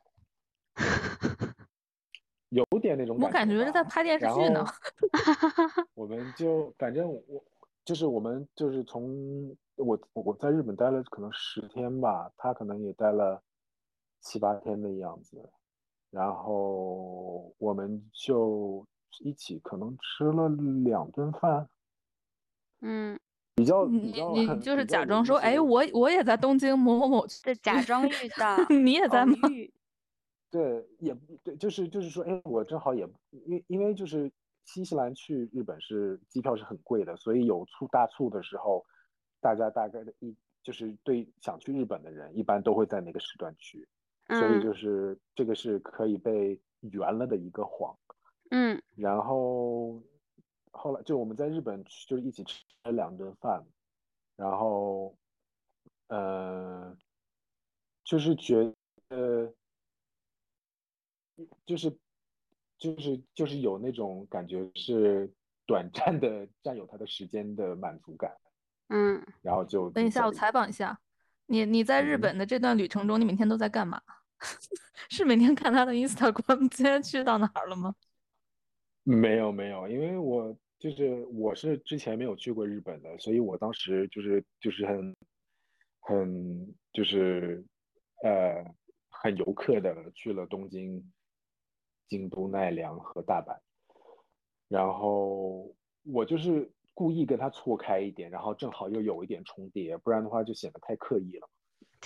有点那种感觉。我感觉是在拍电视剧呢。我们就反正我就是我们就是从我我在日本待了可能十天吧，他可能也待了七八天的样子，然后我们就一起可能吃了两顿饭。嗯，比较你你就是假装说，哎，我我也在东京某某某，对，假装遇到，你也在吗？对，也对，就是就是说，哎，我正好也因因为就是新西兰去日本是机票是很贵的，所以有促大促的时候，大家大概的一就是对想去日本的人，一般都会在那个时段去，所以就是这个是可以被圆了的一个谎。嗯，然后。后来就我们在日本就是一起吃了两顿饭，然后，呃，就是觉得，就是就是就是有那种感觉是短暂的占有他的时间的满足感，嗯，然后就等一下我采访一下，你你在日本的这段旅程中，你每天都在干嘛？是每天看他的 Instagram，今天去到哪儿了吗？没有没有，因为我。就是我是之前没有去过日本的，所以我当时就是就是很很就是呃很游客的去了东京、京都、奈良和大阪，然后我就是故意跟他错开一点，然后正好又有一点重叠，不然的话就显得太刻意了。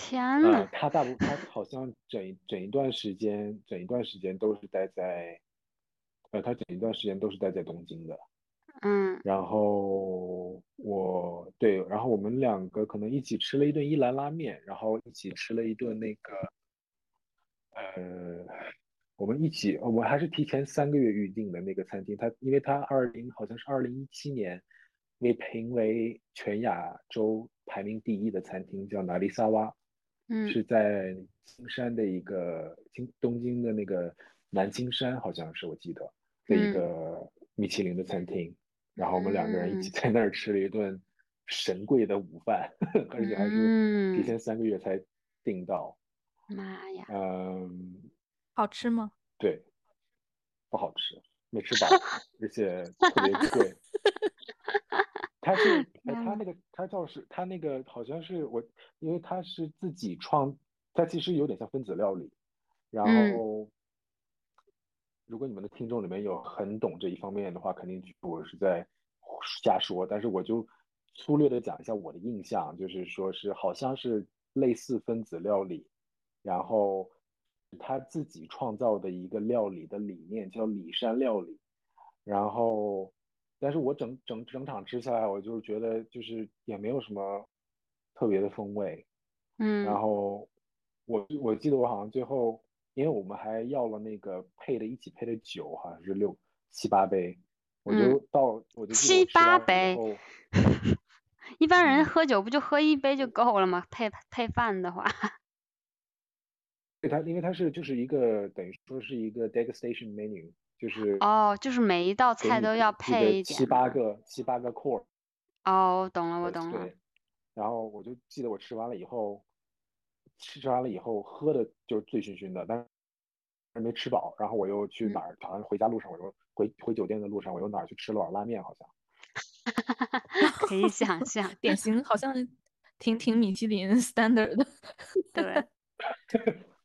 天呐，他大部他好像整整一段时间整一段时间都是待在呃他整一段时间都是待在东京的。嗯，然后我对，然后我们两个可能一起吃了一顿一兰拉面，然后一起吃了一顿那个，呃，我们一起，我们还是提前三个月预定的那个餐厅，它因为它二零好像是二零一七年被评为全亚洲排名第一的餐厅，叫哪里萨瓦，嗯，是在青山的一个京东京的那个南青山，好像是我记得的一个米其林的餐厅。然后我们两个人一起在那儿吃了一顿神贵的午饭，而且还是提前三个月才订到。妈呀！嗯，好吃吗？对，不好吃，没吃饱，而且特别贵。他是，他那个他叫是，他那个好像是我，因为他是自己创，他其实有点像分子料理，然后。如果你们的听众里面有很懂这一方面的话，肯定我是在瞎说。但是我就粗略的讲一下我的印象，就是说是好像是类似分子料理，然后他自己创造的一个料理的理念叫里山料理。然后，但是我整整整场吃下来，我就是觉得就是也没有什么特别的风味。嗯。然后我我记得我好像最后。因为我们还要了那个配的一起配的酒，好像是六七八杯，我就到我就七八杯，一般人喝酒不就喝一杯就够了吗？配配饭的话，对它，因为它是就是一个等于说是一个 degustation menu，就是哦，就是每一道菜都要配一点，七八个七八个 core。哦，懂了，我懂了。对，然后我就记得我吃完了以后。吃吃完了以后喝的就醉醺醺的，但是没吃饱。然后我又去哪儿？好像回家路上，我又回回酒店的路上，我又哪儿去吃了碗拉面？好像。可以想象，典型好像挺挺米其林 standard 的。对，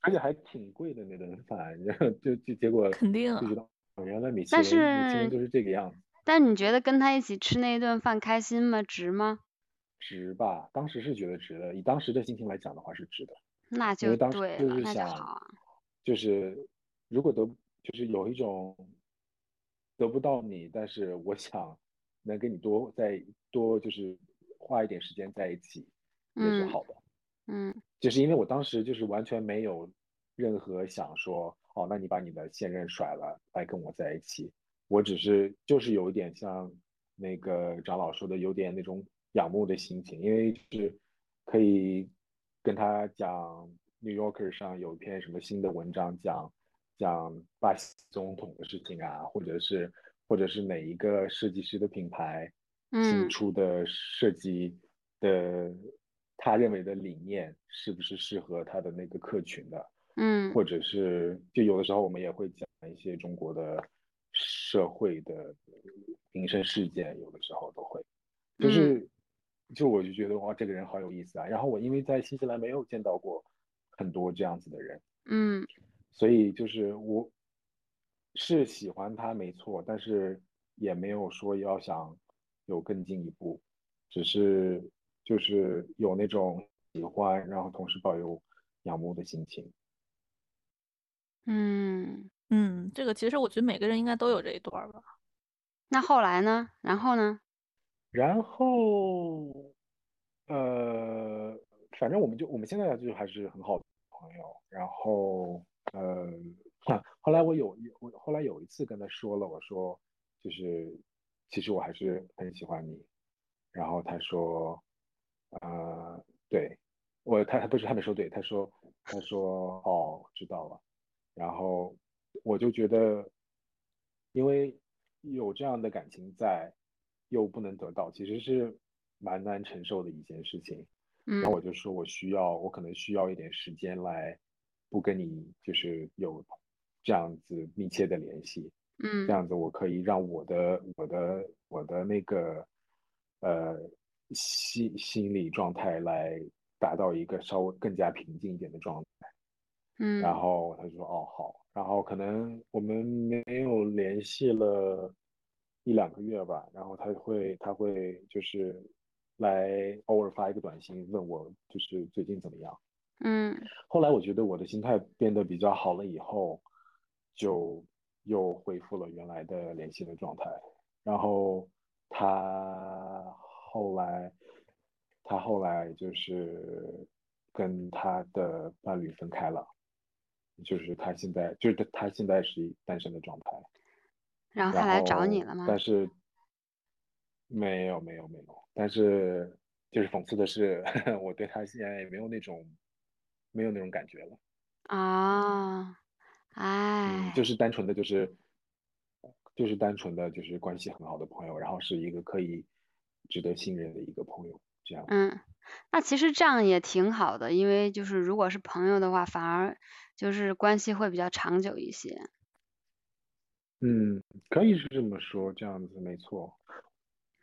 而且还挺贵的那顿饭，然后就就结果肯定啊就觉得哦原来米其但林米其林是就是这个样子，但你觉得跟他一起吃那一顿饭开心吗？值吗？值吧？当时是觉得值的，以当时的心情来讲的话是值的，那就对了，就是那就好。就是如果得就是有一种得不到你，但是我想能跟你多再多就是花一点时间在一起也是嗯好的。嗯就是因为我当时就是完全没有任何想说，哦，那你把你的现任甩了来跟我在一起，我只是就是有一点像那个长老说的，有点那种仰慕的心情，因为是可以跟他讲《New Yorker》上有一篇什么新的文章讲讲巴西总统的事情啊，或者是或者是哪一个设计师的品牌新嗯。出的设计的他认为的理念是不是适合他的那个客群的，嗯。或者是就有的时候我们也会讲一些中国的社会的民生事件，有的时候都会，就嗯。是就我就觉得哇，这个人好有意思啊。然后我因为在新西兰没有见到过很多这样子的人，嗯。所以就是我是喜欢他没错，但是也没有说要想有更进一步，只是就是有那种喜欢，然后同时抱有仰慕的心情。嗯，嗯，这个其实我觉得每个人应该都有这一段吧。那后来呢？然后呢？然后，呃，反正我们就我们现在就还是很好的朋友。然后，呃，后来我有我后来有一次跟他说了，我说就是其实我还是很喜欢你。然后他说，呃，对我他他不是他没说对，他说他说哦知道了。然后我就觉得，因为有这样的感情在，又不能得到，其实是蛮难承受的一件事情。嗯然后我就说我需要，我可能需要一点时间来不跟你就是有这样子密切的联系，嗯这样子我可以让我的我的我的那个呃心心理状态来达到一个稍微更加平静一点的状态。嗯然后他就说哦好，然后可能我们没有联系了一两个月吧，然后他会他会就是来偶尔发一个短信问我就是最近怎么样。嗯后来我觉得我的心态变得比较好了以后，就又恢复了原来的联系的状态。然后他后来，他后来就是跟他的伴侣分开了，就是他现在就是他他现在是单身的状态。然然后他来找你了吗？但是没有没有没有，但是就是讽刺的是，我对他现在也没有那种没有那种感觉了，啊，嗯，哎，就是单纯的就是就是单纯的就是关系很好的朋友，然后是一个可以值得信任的一个朋友，这样。嗯，那其实这样也挺好的，因为就是如果是朋友的话，反而就是关系会比较长久一些。嗯，可以是这么说，这样子没错。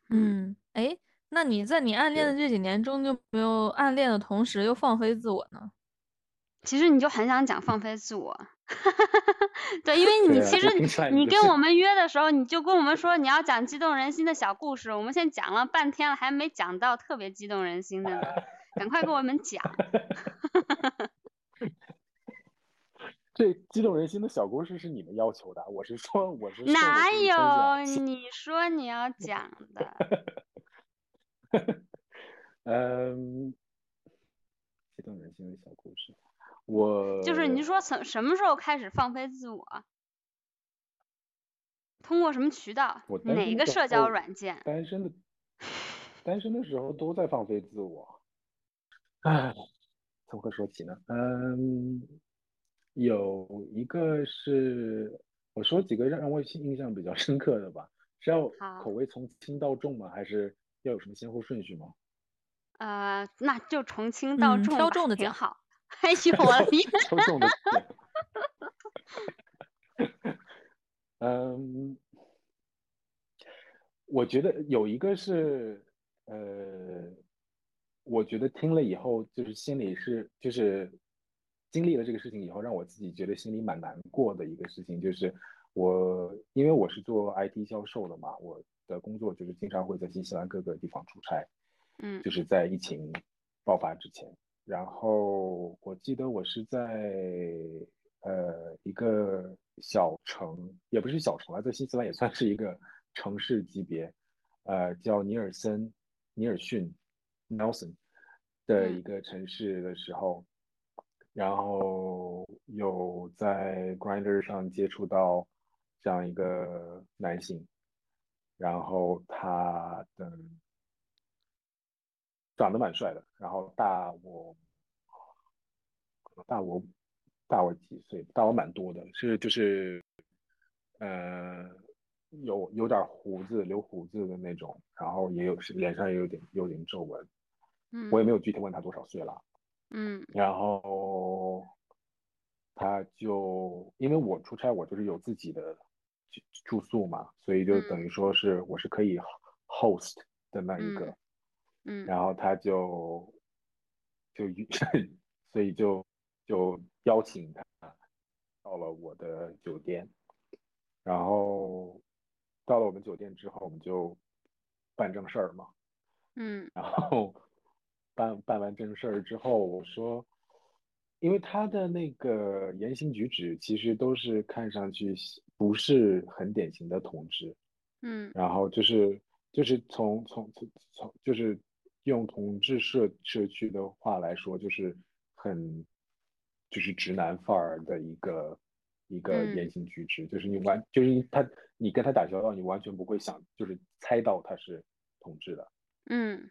嗯，哎，那你在你暗恋的这几年中，就没有暗恋的同时又放飞自我呢？其实你就很想讲放飞自我，对，因为你其实你跟我 们约的时候，你就跟我们说你要讲激动人心的小故事，我们现在讲了半天了，还没讲到特别激动人心的呢，赶快给我们讲。这激动人心的小故事是你们要求的，我是说我是哪有？你说你要讲的，嗯，激动人心的小故事，我就是你说什什么时候开始放飞自我？通过什么渠道哪个社交软件？单身的单身的时候都在放飞自我。唉，从何说起呢？嗯，有一个是我说几个让让我印象比较深刻的吧，是要口味从轻到重吗？还是要有什么先后顺序吗？呃，那就从轻到嗯重吧，挑重的讲挺好。哎呦我的天！抽中的点。嗯，我觉得有一个是，呃，我觉得听了以后，就是心里是就是经历了这个事情以后，让我自己觉得心里蛮难过的一个事情，就是我因为我是做 IT 销售的嘛，我的工作就是经常会在新西兰各个地方出差，嗯就是在疫情爆发之前。然后我记得我是在呃一个小城，也不是小城啊，在新西兰也算是一个城市级别，呃，叫尼尔森、尼尔逊 （Nelson） 的一个城市的时候，然后有在 Grinder 上接触到这样一个男性，然后他的长得蛮帅的，然后大我大我大我几岁，大我蛮多的，是就是呃有有点胡子，留胡子的那种，然后也有是脸上也有点有点皱纹，嗯。我也没有具体问他多少岁了，嗯。然后他就因为我出差，我就是有自己的住住宿嘛，所以就等于说是我是可以 host 的那一个，嗯然后他就就 所以就就邀请他到了我的酒店，然后到了我们酒店之后，我们就办正事儿嘛，嗯。然后办办完正事儿之后，我说，因为他的那个言行举止其实都是看上去不是很典型的同志，嗯。然后就是就是从从从从就是用同志社社区的话来说，就是很就是直男范儿的一个一个嗯言行举止，就是你完就是他你跟他打交道，你完全不会想就是猜到他是同志的。嗯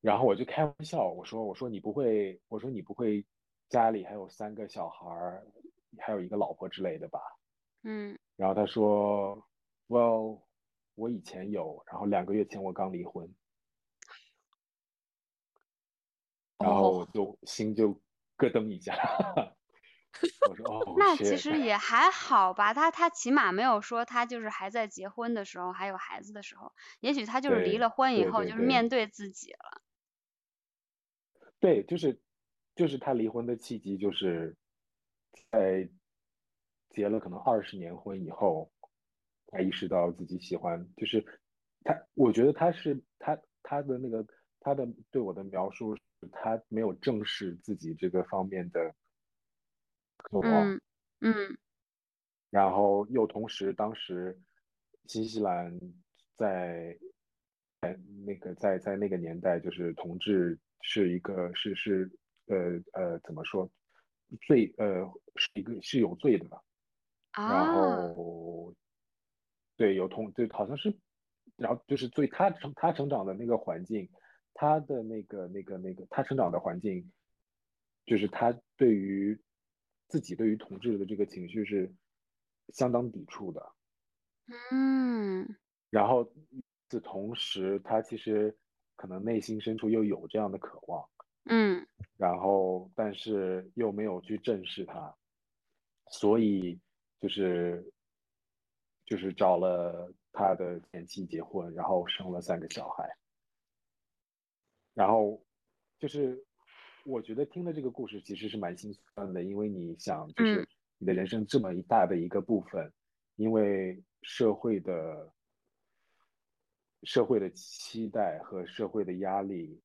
然后我就开玩笑，我说我说你不会，我说你不会家里还有三个小孩儿，还有一个老婆之类的吧？嗯然后他说，Well，我以前有，然后两个月前我刚离婚。然后我哦，就心就咯噔一下，我说哦，那其实也还好吧，他他起码没有说他就是还在结婚的时候，还有孩子的时候，也许他就是离了婚以后，就是面对自己了。对，就是就是他离婚的契机，就是在结了可能二十年婚以后，他意识到自己喜欢，就是他，我觉得他是他他的那个他的对我的描述是，他没有正视自己这个方面的渴望，嗯嗯。然后又同时当时新西兰在在那个在在那个年代，就是同志是一个是是呃呃怎么说罪呃是一个是有罪的吧，然啊。后对有同对好像是，然后就是对他成他成长的那个环境，他的那个那个那个他成长的环境，就是他对于自己对于同志的这个情绪是相当抵触的。嗯然后与此同时，他其实可能内心深处又有这样的渴望，嗯然后但是又没有去正视它，所以就是就是找了他的前妻结婚，然后生了三个小孩，然后就是我觉得听的这个故事其实是蛮心酸的，因为你想就是嗯你的人生这么一大的一个部分，因为社会的社会的期待和社会的压力，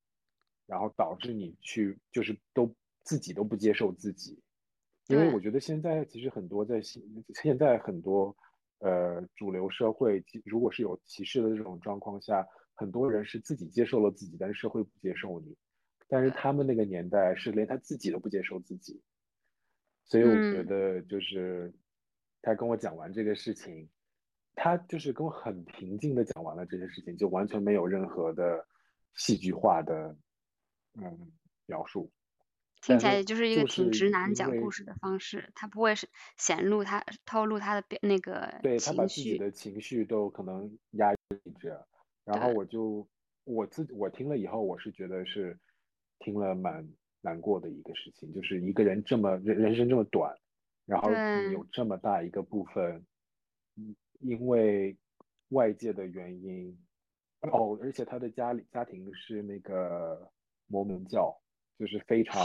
然后导致你去就是都自己都不接受自己，因为我觉得现在其实很多在现现在很多呃主流社会，其如果是有歧视的这种状况下，很多人是自己接受了自己，但是社会不接受你，但是他们那个年代是连他自己都不接受自己，所以我觉嗯得就是他跟我讲完这个事情，他就是跟我很平静的讲完了这些事情，就完全没有任何的戏剧化的嗯描述。听起来就是一个挺直男讲故事的方式，他不会是显露他透露他的表那个对他把。自己的情绪都可能压抑着，然后我就我自我听了以后，我是觉得是听了蛮难过的一个事情，就是一个人这么人人生这么短，然后有这么大一个部分，嗯，因为外界的原因，哦，而且他的家里家庭是那个摩门教，就是非常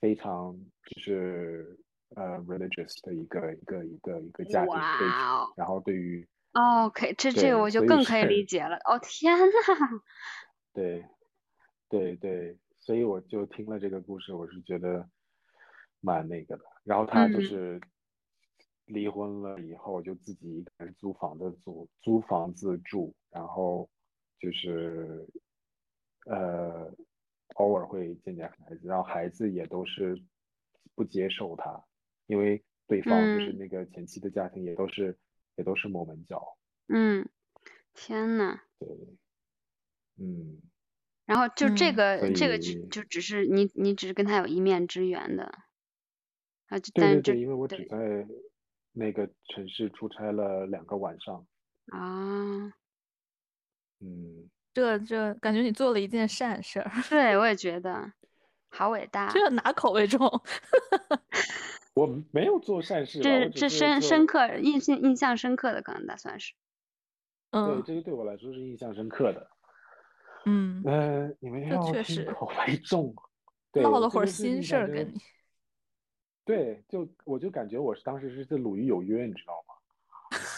非常就是呃 religious 的一个一个一个一个家庭背景然后对于哦，可以，这这个我就更可以理解了。哦，天呐，对，对对，所以我就听了这个故事，我是觉得蛮那个的。然后他就嗯是离婚了以后，就自己一个人租房子租租房子住，然后就是呃偶尔会见见孩子，然后孩子也都是不接受他，因为对方就是嗯那个前妻的家庭也都是也都是摩门教，嗯，天呐。对，嗯。然后就这嗯个这个就就只是你你只是跟他有一面之缘的，啊，就但是就对对对，因为我只在那个城市出差了两个晚上，啊，嗯，这这感觉你做了一件善事儿，对我也觉得好伟大，这哪口味重？我没有做善事这这深深刻印象印象深刻的，可能打算是，对嗯这个对我来说是印象深刻的。嗯，呃，你们这要确实听口味重，对，唠了会儿心事儿跟你。对，就我就感觉我是当时是在鲁豫有约，你知道吗？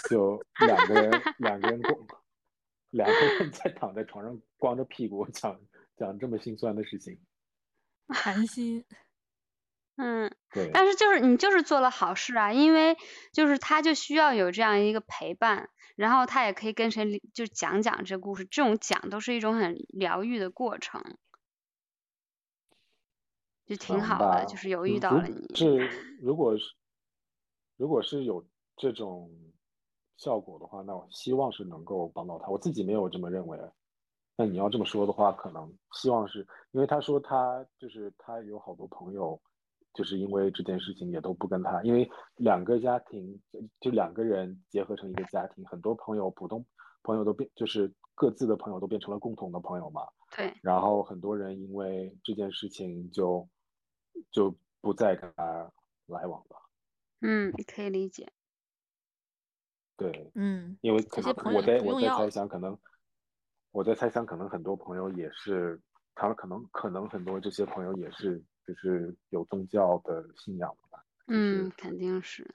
就 两个人两个人光两个人在躺在床上光着屁股讲讲这么心酸的事情，寒心，嗯，对，但是就是你就是做了好事啊，因为就是他就需要有这样一个陪伴，然后他也可以跟谁就讲讲这故事，这种讲都是一种很疗愈的过程，就挺好的，就是有遇到了你，是如果是如果是有这种效果的话，那我希望是能够帮到他。我自己没有这么认为。那你要这么说的话，可能希望是因为他说他就是他有好多朋友，就是因为这件事情也都不跟他，因为两个家庭就两个人结合成一个家庭，很多朋友普通朋友都变就是各自的朋友都变成了共同的朋友嘛。对，然后很多人因为这件事情就就不再跟他来往了。嗯，可以理解，对，嗯，因为可能我在我在猜想，可能我在猜想，可能很多朋友也是，他们可能可能很多这些朋友也是就是有宗教的信仰的吧。嗯，肯定是，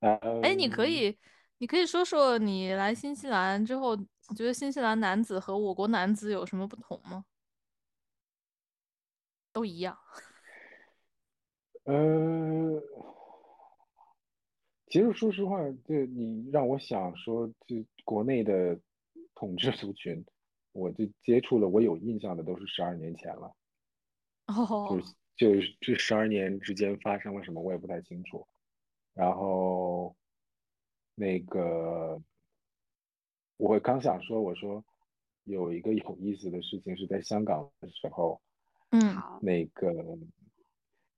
哎，你可嗯以，你可以说说你来新西兰之后，你觉得新西兰男子和我国男子有什么不同吗？都一样。呃，其实说实话，就你让我想说，就国内的统治族群，我就接触了，我有印象的都是十二年前了。哦就，是就是这十二年之间发生了什么，我也不太清楚。然后那个，我刚想说，我说有一个有意思的事情是在香港的时候，嗯，那个，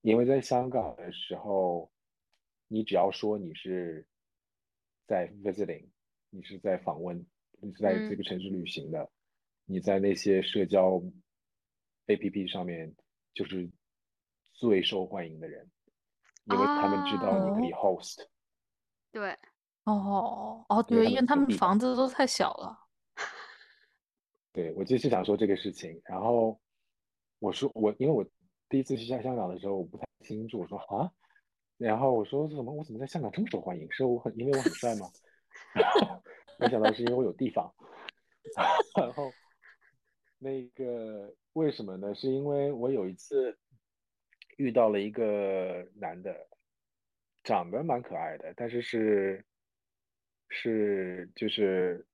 因为在香港的时候，你只要说你是在 visiting，你是在访问，你是在这嗯个城市旅行的，你在那些社交 APP 上面就是最受欢迎的人，因为他们知道你可以 host，对，哦哦，对，因为他们房子都太小了。对，我就是想说这个事情，然后我说我因为我第一次去香香港的时候我不太清楚，我说啊，然后我说怎么我怎么在香港这么受欢迎？是我很因为我很帅吗？然后没想到是因为我有地方，然后那个为什么呢？是因为我有一次遇到了一个男的，长得蛮可爱的，但是是是就是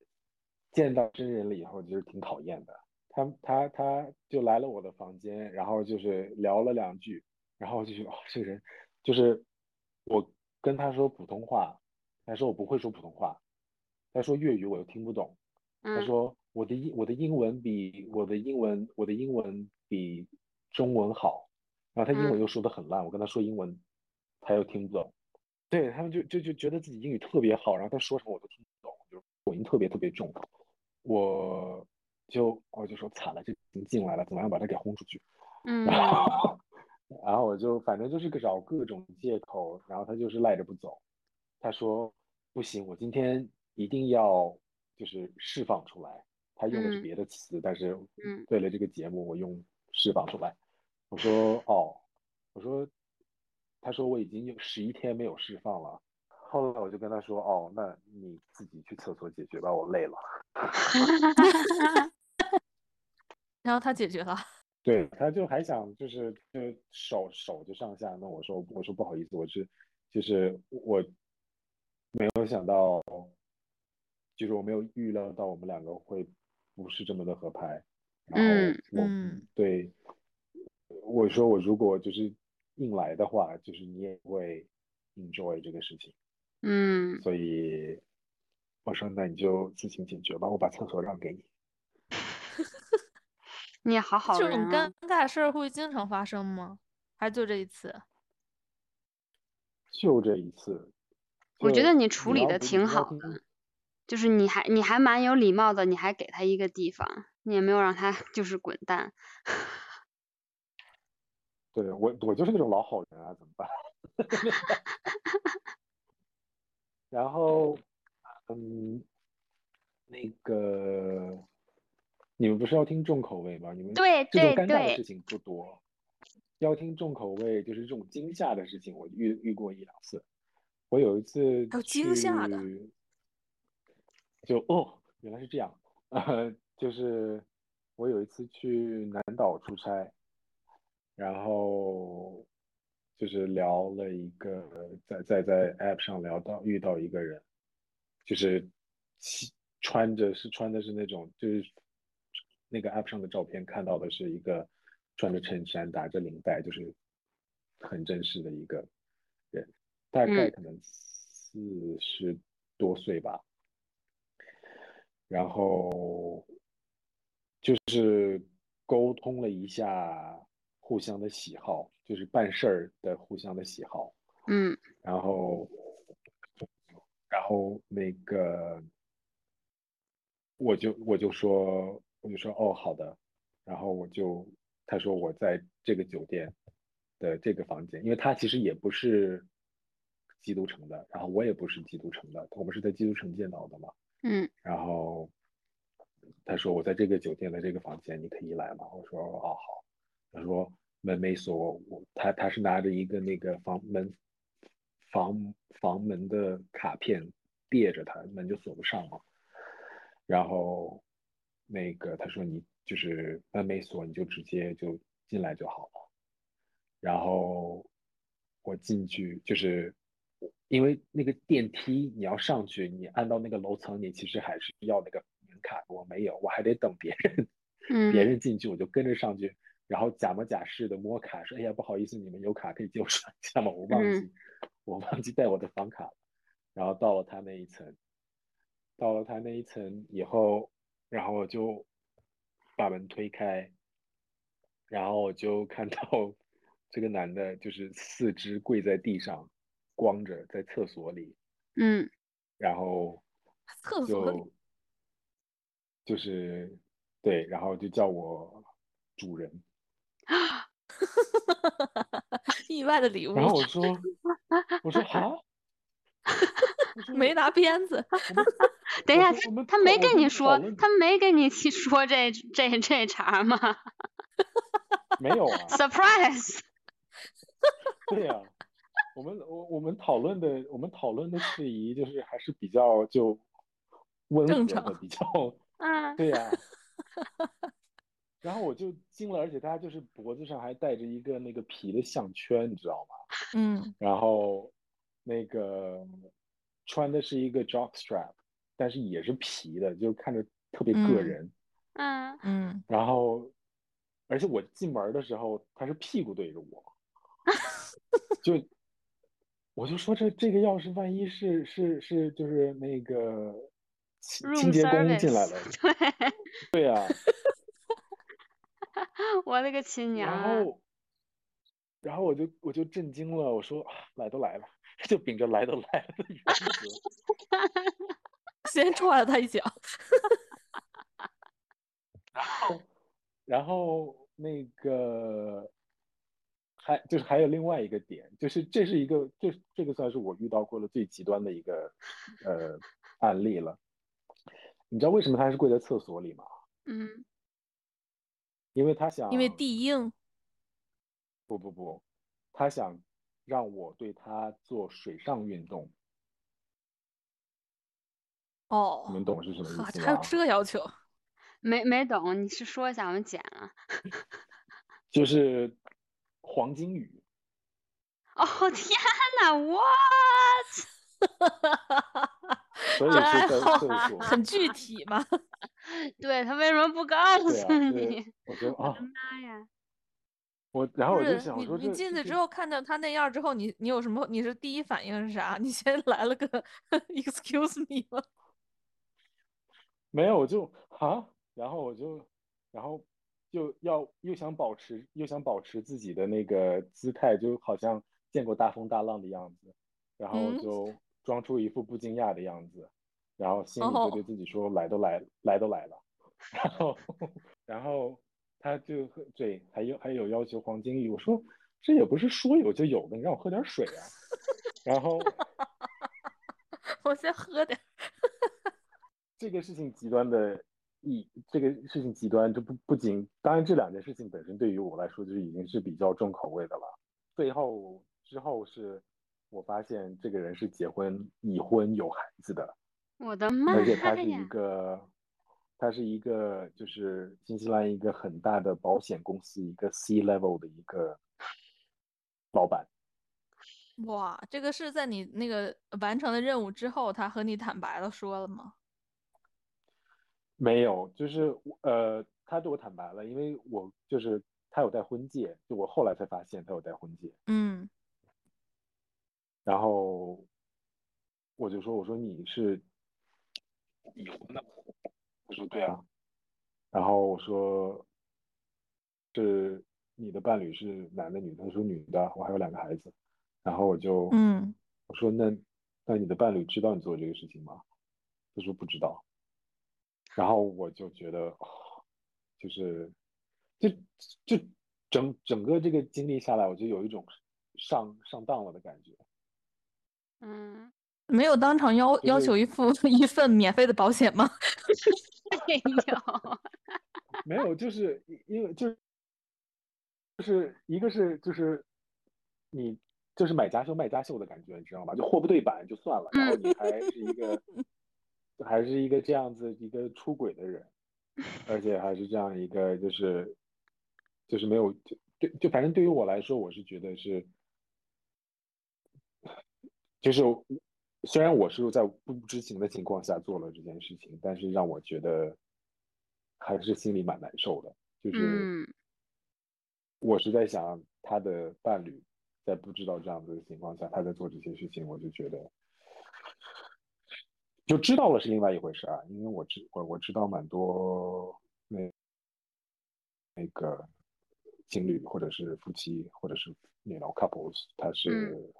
见到真人了以后就是挺讨厌的。他他他就来了我的房间，然后就是聊了两句，然后我就觉得哦，这个人就是我跟他说普通话，他说我不会说普通话，他说粤语我又听不懂，他嗯说我的英我的英文比我的英文我的英文比中文好，然后他英文嗯又说的很烂，我跟他说英文，他又听不懂，对他们就就就觉得自己英语特别好，然后他说什么我都听不懂，就是口音特别特别重，我就我就说惨了，这已经进来了，怎么样把他给轰出去？嗯然后然后我就反正就是个找各种借口，然后他就是赖着不走。他说不行，我今天一定要就是释放出来。他用的是嗯别的词，但是嗯为了这个节目，我用释放出来。我说哦，我说，他说我已经有十一天没有释放了。后来我就跟他说，哦，那你自己去厕所解决吧，我累了。然后他解决了。对，他就还想就是就手手就上下，那我说我说不好意思，我是就是我没有想到，就是我没有预料到我们两个会不是这么的合拍，然后嗯我嗯对我说我如果就是硬来的话，就是你也会 enjoy 这个事情，嗯所以我说那你就自行解决吧，我把厕所让给你。你好好好这种尴。尬事儿会经常发生吗？还是就这一次？就这一次，我觉得你处理的挺好的，就是你还你还蛮有礼貌的，你还给他一个地方，你也没有让他就是滚蛋。对我，我就是那种老好人啊，怎么办？然后，嗯，那个，你们不是要听重口味吗？你们对对这种尴尬的对事情不多，要听重口味，就是这种惊吓的事情，我遇遇过一两次。我有一次还有惊吓的去，就哦，原来是这样，呃，就是我有一次去南岛出差，然后就是聊了一个，在在在 App 上聊到遇到一个人，就是穿着是穿的是那种就是那个 App 上的照片看到的是一个穿着衬衫打着领带，就是很正式的一个人，大概嗯可能四十多岁吧。然后就是沟通了一下互相的喜好，就是办事儿的互相的喜好，嗯然后然后那个我就我就说我就说哦好的，然后我就他说我在这个酒店的这个房间，因为他其实也不是基督城的，然后我也不是基督城的，我们是在基督城见到的嘛。嗯然后他说我在这个酒店的这个房间，你可以来吗？我说哦好。他说门没锁，我他他是拿着一个那个房门房房门的卡片别着他，门就锁不上嘛。然后那个他说你就是门没锁，你就直接就进来就好了。然后我进去就是因为那个电梯你要上去，你按到那个楼层，你其实还是要那个门卡，我没有，我还得等别人，别嗯。人进去我就跟着上去，然后假模假式的摸卡，说哎呀不好意思，你们有卡可以借我刷一下吗？我忘记、我忘记带我的房卡了，然后到了他那一层，到了他那一层以后，然后我就把门推开，然后我就看到 这个男的，就是四肢跪在地上，光着在厕所里，嗯。然后厕所就就是对，然后就叫我主人，意外的礼物，然后我说。我说好，没拿鞭子，等一下，他没跟你说，他没跟你提说这这这茬吗？没有啊，？Surprise！对呀、我们我我们讨论的我们讨论的事宜就是还是比较就温和的，比较。嗯。对呀、然后我就惊了，而且他就是脖子上还带着一个那个皮的项圈，你知道吗？嗯。然后那个穿的是一个 jockstrap，但是也是皮的，就看着特别个嗯人。嗯。嗯，然后，而且我进门的时候，他是屁股对着我，就我就说这这个钥匙万一是是是就是那个清清洁工进来了，对，对呀、我勒个亲娘然啊！后然后我就我就震惊了，我说啊来都来了，就秉着来都来了的原则，先踹了他一脚，然后然后那个还就是还有另外一个点，就是这是一个这这个算是我遇到过的最极端的一个呃案例了。你知道为什么他是跪在厕所里吗？嗯，因为他想，因为地硬。不不不，他想让我对他做水上运动。哦，你们懂是什么意思吗？还有这要求？没没懂，你是说一下，我们剪了。就是黄金雨。哦天呐 w h a t 所以是在厕所。很具体吗？对他为什么不告诉你？我觉得啊，妈呀！我然后我就想说，你进去之后看到他那样之后，你你有什么？你是第一反应是啥？你先来了个 excuse me 吗？没有，我就啊，然后我就，然后就要又想保持又想保持自己的那个姿态，就好像见过大风大浪的样子，然后就装出一副不惊讶的样子，然后心里就对自己说：“来都来，来都来了。”然后，然后他就对，还有还有要求黄金雨，我说这也不是说有就有的，你让我喝点水啊。然后 我先喝点。这个事情极端的意，这个事情极端，就不不仅，当然这两件事情本身对于我来说就已经是比较重口味的了。最后之后是，我发现这个人是结婚已婚有孩子的，我的妈呀！而且他是一个，他是一个就是新西兰一个很大的保险公司一个 C level 的一个老板。哇，这个是在你那个完成了任务之后，他和你坦白了说了吗？没有，就是呃，他对我坦白了，因为我就是他有戴婚戒，就我后来才发现他有戴婚戒。嗯。然后我就说：“我说你是已婚的。”他说：“对啊。”然后我说：“是你的伴侣是男的女的？”他说：“女的，我还有两个孩子。”然后我就嗯，我说：“那那你的伴侣知道你做这个事情吗？”他说：“不知道。”然后我就觉得，就是，就就整整个这个经历下来，我就有一种上上当了的感觉。嗯，没有当场要要求一副 一份免费的保险吗？没有，没有，就是因为就是就是一个是就是你就是买家秀卖家秀的感觉，你知道吗？就货不对版就算了，然后你还是一个。还是一个这样子一个出轨的人，而且还是这样一个就是就是没有就对就反正对于我来说，我是觉得是就是虽然我是在不知情的情况下做了这件事情，但是让我觉得还是心里蛮难受的。就是我是在想他的伴侣在不知道这样子的情况下，他在做这些事情，我就觉得。就知道了是另外一回事啊，因为我知我我知道蛮多那那个情侣或者是夫妻或者是那种 couples，他是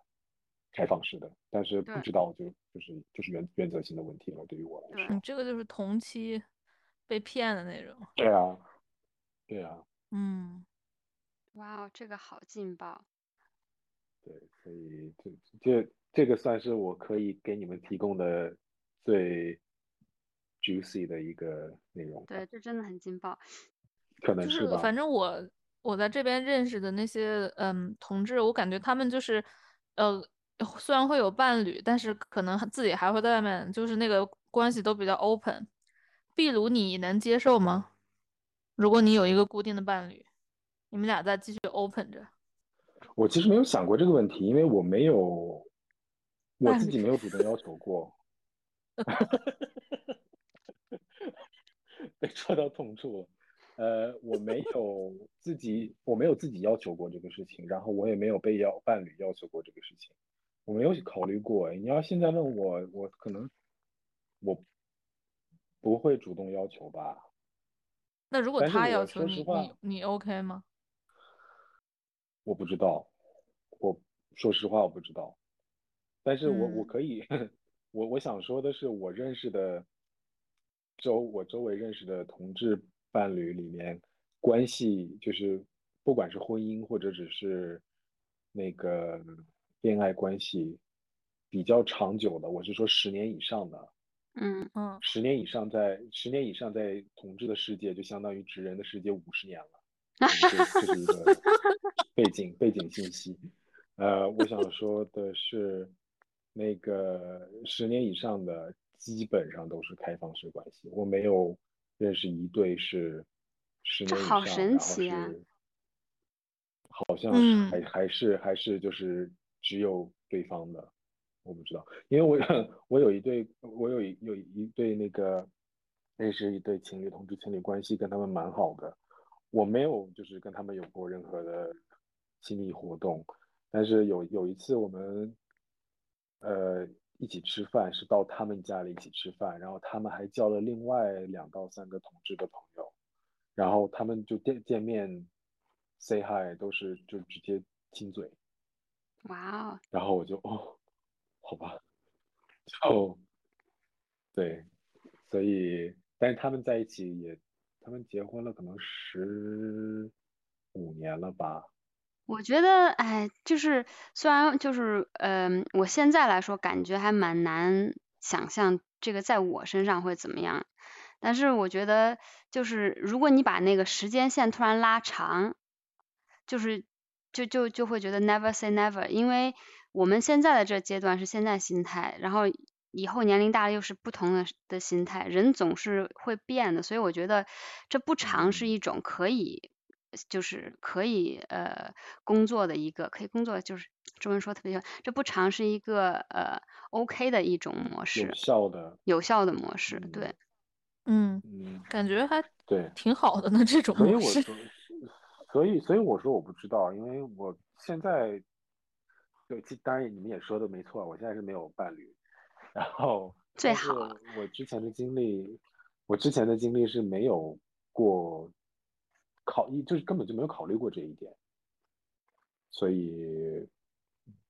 开放式的，但是不知道就就是就是原原则性的问题了。对于我来说，你这个就是同期被骗的那种。对啊，对啊。嗯，哇哦，这个好劲爆。对，所以这这这个算是我可以给你们提供的。最 juicy 的一个内容，对，这真的很劲爆，可能是吧。反正我我在这边认识的那些嗯同志，我感觉他们就是呃虽然会有伴侣，但是可能自己还会在外面，就是那个关系都比较 open。壁炉你能接受吗？如果你有一个固定的伴侣，你们俩再继续 open 着。我其实没有想过这个问题，因为我没有我自己没有主动要求过。哈，被戳到痛处了。呃，我没有自己，我没有自己要求过这个事情，然后我也没有被要伴侣要求过这个事情，我没有考虑过。你要现在问我，我可能我不会主动要求吧。那如果他要求你，你你 OK 吗？我不知道，我说实话我不知道，但是我我可以。我我想说的是，我认识的周我周围认识的同志伴侣里面，关系就是不管是婚姻或者只是那个恋爱关系比较长久的，我是说十年以上的，嗯嗯，十年以上在十年以上在同志的世界，就相当于直人的世界五十年了。嗯这这是一个背景背景信息。呃，我想说的是，那个十年以上的基本上都是开放式关系，我没有认识一对是十年以上，这好神然后奇啊是。好像是嗯。还还是还是就是只有对方的，我不知道，因为我 我有一对我有一有一对那个那是一对情侣同志情侣关系，跟他们蛮好的，我没有就是跟他们有过任何的亲密活动，但是有有一次我们呃一起吃饭，是到他们家里一起吃饭，然后他们还叫了另外两到三个同志的朋友，然后他们就见见面 say hi 都是就直接亲嘴，哇哦，然后我就哦，好吧，就对，所以但是他们在一起也，他们结婚了可能十五年了吧，我觉得，哎，就是虽然就是，嗯、我现在来说感觉还蛮难想象这个在我身上会怎么样，但是我觉得就是如果你把那个时间线突然拉长，就是就就就会觉得 never say never，因为我们现在的这阶段是现在心态，然后以后年龄大了又是不同的的心态，人总是会变的，所以我觉得这不长是嗯一种可以。就是可以呃工作的一个可以工作，就是中文说特别好，这不长是一个呃 OK 的一种模式有，效的，有效的模式，嗯对，嗯，嗯，感觉还对，挺好的呢，这种所以模式。我说，所以所以我说我不知道，因为我现在，对，其当然你们也说的没错，我现在是没有伴侣，然后最好我之前的经历，我之前的经历是没有过考，就是根本就没有考虑过这一点，所以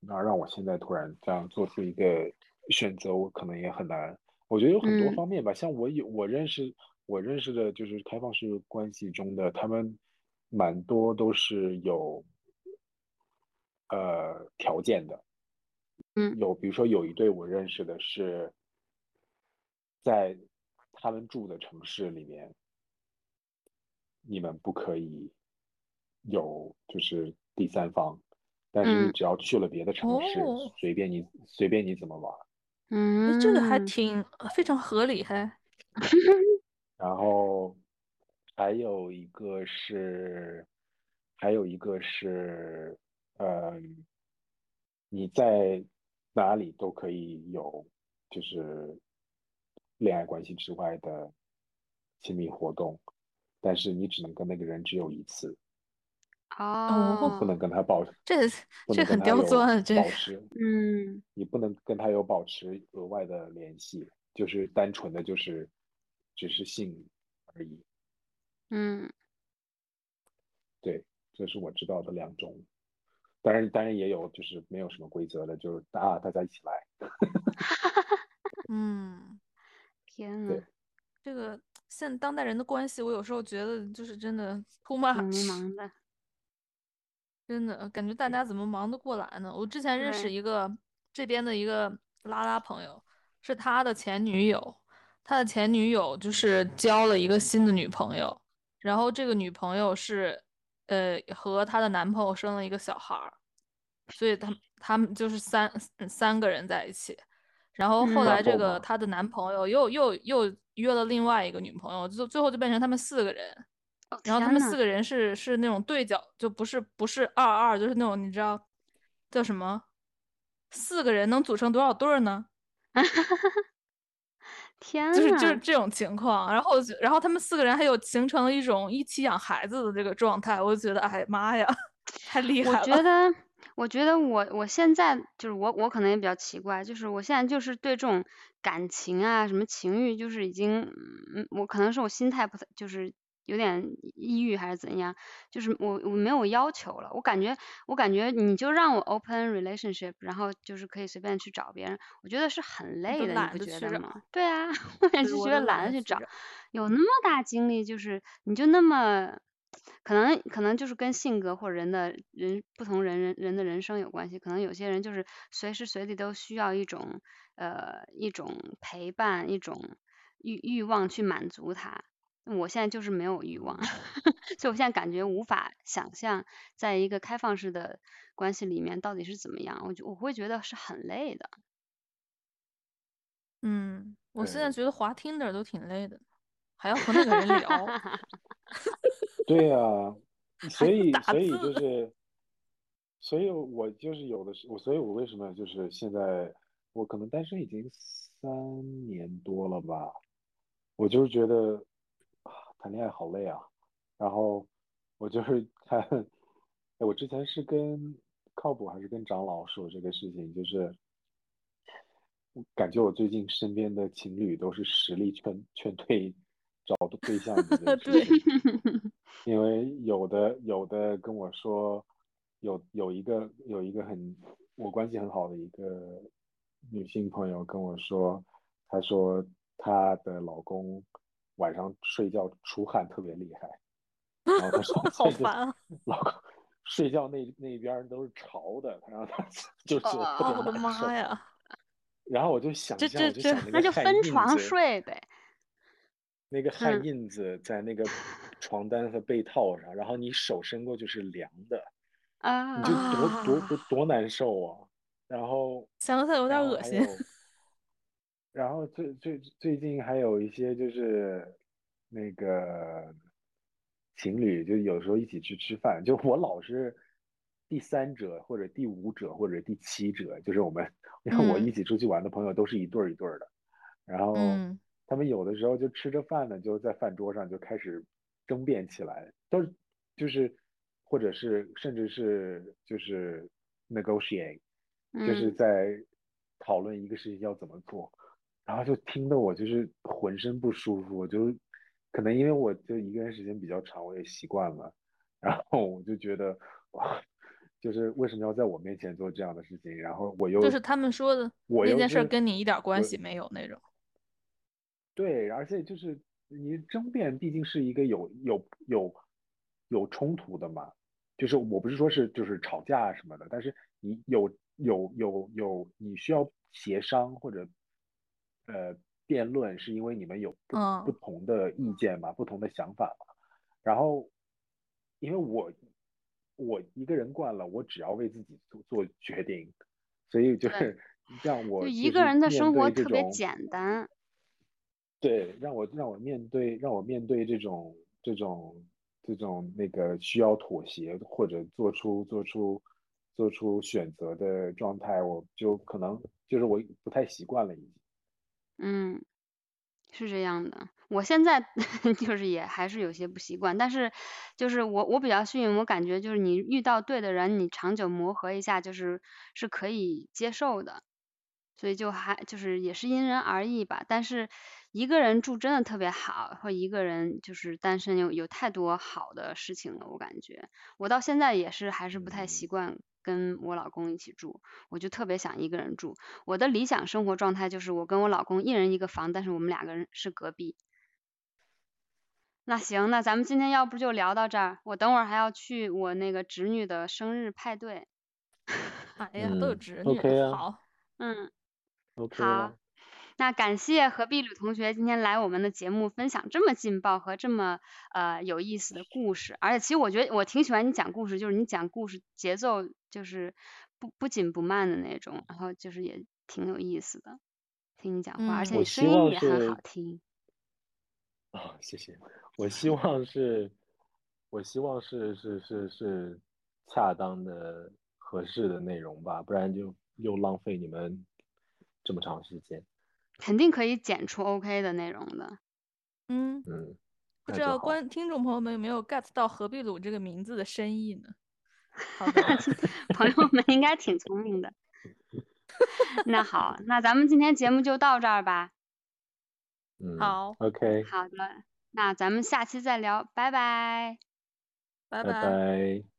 那让我现在突然这样做出一个选择，我可能也很难。我觉得有很多嗯方面吧，像我有我认识我认识的就是开放式关系中的，他们蛮多都是有呃条件的。嗯有比如说有一对我认识的是在他们住的城市里面，你们不可以有就是第三方，但是你嗯只要去了别的城市，哦随便你随便你怎么玩。嗯，这个还嗯挺非常合理，还。然后还有一个是，还有一个是，嗯，你在哪里都可以有，就是恋爱关系之外的亲密活动，但是你只能跟那个人只有一次，哦不能跟他保持，这这很刁钻，这个保持，嗯你不能跟他有保持额外的联系，就是单纯的就是只是性而已。嗯对，这是我知道的两种。当然，当然也有就是没有什么规则的，就是啊，大家一起来。嗯，天对呐，这个现当代人的关系，我有时候觉得就是真的 too much，迷茫的，真的感觉大家怎么忙得过来呢？我之前认识一个这边的一个拉拉朋友，是他的前女友，他的前女友就是交了一个新的女朋友，然后这个女朋友是呃和她的男朋友生了一个小孩儿，所以他他们就是三三个人在一起。然后后嗯来这个她的男朋友又又又约了另外一个女朋友，就最后就变成他们四个人。哦然后他们四个人是是那种对角，就不是不是二二，就是那种你知道叫什么？四个人能组成多少对儿呢？天就是就是，这种情况。然后然后他们四个人还有形成了一种一起养孩子的这个状态，我就觉得哎妈呀，太厉害了。我觉得，我觉得我我现在就是我我可能也比较奇怪，就是我现在就是对这种感情啊什么情欲，就是已经，嗯，我可能是我心态不太，就是有点抑郁还是怎样，就是我我没有要求了，我感觉我感觉你就让我 open relationship，然后就是可以随便去找别人，我觉得是很累的，你不觉得吗？对啊，我也对我都就觉得懒得去找。有那么大精力，就是你就那么。可能可能就是跟性格或者人的人不同人人人的人生有关系。可能有些人就是随时随地都需要一种呃一种陪伴，一种欲欲望去满足他。我现在就是没有欲望，所以我现在感觉无法想象在一个开放式的关系里面到底是怎么样。我就我会觉得是很累的。嗯，我现在觉得滑 Tinder 都挺累的，还要和那个人聊。对呀、所以所以就是，所以我就是有的时我所以我为什么就是现在我可能单身已经三年多了吧，我就是觉得啊谈恋爱好累啊，然后我就是看，哎我之前是跟靠谱还是跟长老说这个事情，就是我感觉我最近身边的情侣都是实力劝劝退找对象的这件事 对。因为有的有的跟我说，有有一个有一个很我关系很好的一个女性朋友跟我说，她说她的老公晚上睡觉出汗特别厉害，然后她说好烦啊！老公睡觉那那边都是潮的，然后他就是我的。妈呀！然后我就想象，这这这就那那就分床睡呗。那个汗嗯印子在那个床单和被套上，然后你手伸过去是凉的，啊你就多多啊多多难受啊！然后，想想有点恶心。然后最最最近还有一些就是那个情侣，就有时候一起去吃饭，就我老是第三者或者第五者或者第七者，就是我们，因为我嗯一起出去玩的朋友都是一对儿一对儿的，然后嗯他们有的时候就吃着饭呢，就在饭桌上就开始争辩起来，都就是或者是甚至是就是 negotiate，就是嗯在讨论一个事情要怎么做，然后就听得我就是浑身不舒服，我就可能因为我就一个人时间比较长，我也习惯了，然后我就觉得哇，就是为什么要在我面前做这样的事情？然后我又就是他们说的那件事儿跟你一点儿关系没有那种。对，而且就是你争辩毕竟是一个有有有有冲突的嘛，就是我不是说是就是吵架什么的，但是你有有有有你需要协商或者呃辩论，是因为你们有不不嗯同的意见嘛，不同的想法嘛。然后因为我我一个人惯了，我只要为自己做做决定，所以就对是让我就其一个人的面生活对这种特别简单。对，让我让我面对让我面对这种这种这种那个需要妥协或者做出做出做出选择的状态，我就可能就是我不太习惯了已经。嗯，是这样的。我现在 就是也还是有些不习惯，但是就是我我比较幸运，我感觉就是你遇到对的人，你长久磨合一下，就是是可以接受的。所以就还就是也是因人而异吧。但是一个人住真的特别好，或一个人就是单身有有太多好的事情了，我感觉我到现在也是还是不太习嗯惯跟我老公一起住，我就特别想一个人住。我的理想生活状态就是我跟我老公一人一个房，但是我们两个人是隔壁。那行，那咱们今天要不就聊到这儿，我等会儿还要去我那个侄女的生日派对。哎呀，都有嗯侄女，OK 了。啊好，嗯，OK 那感谢何碧吕同学今天来我们的节目，分享这么劲爆和这么呃有意思的故事。而且其实我觉得我挺喜欢你讲故事，就是你讲故事节奏就是不不紧不慢的那种，然后就是也挺有意思的，听你讲话，而且嗯你声音也很好听。啊，谢谢。我希望是，我希望是是是是恰当的、合适的内容吧，不然就又浪费你们这么长时间。肯定可以剪出 OK 的内容的。嗯，嗯，不知道。观听众朋友们有没有 get 到何必鲁这个名字的深意呢？好的，朋友们应该挺聪明的。那好，那咱们今天节目就到这儿吧。嗯，好，OK，好的，那咱们下期再聊，拜拜。拜拜拜。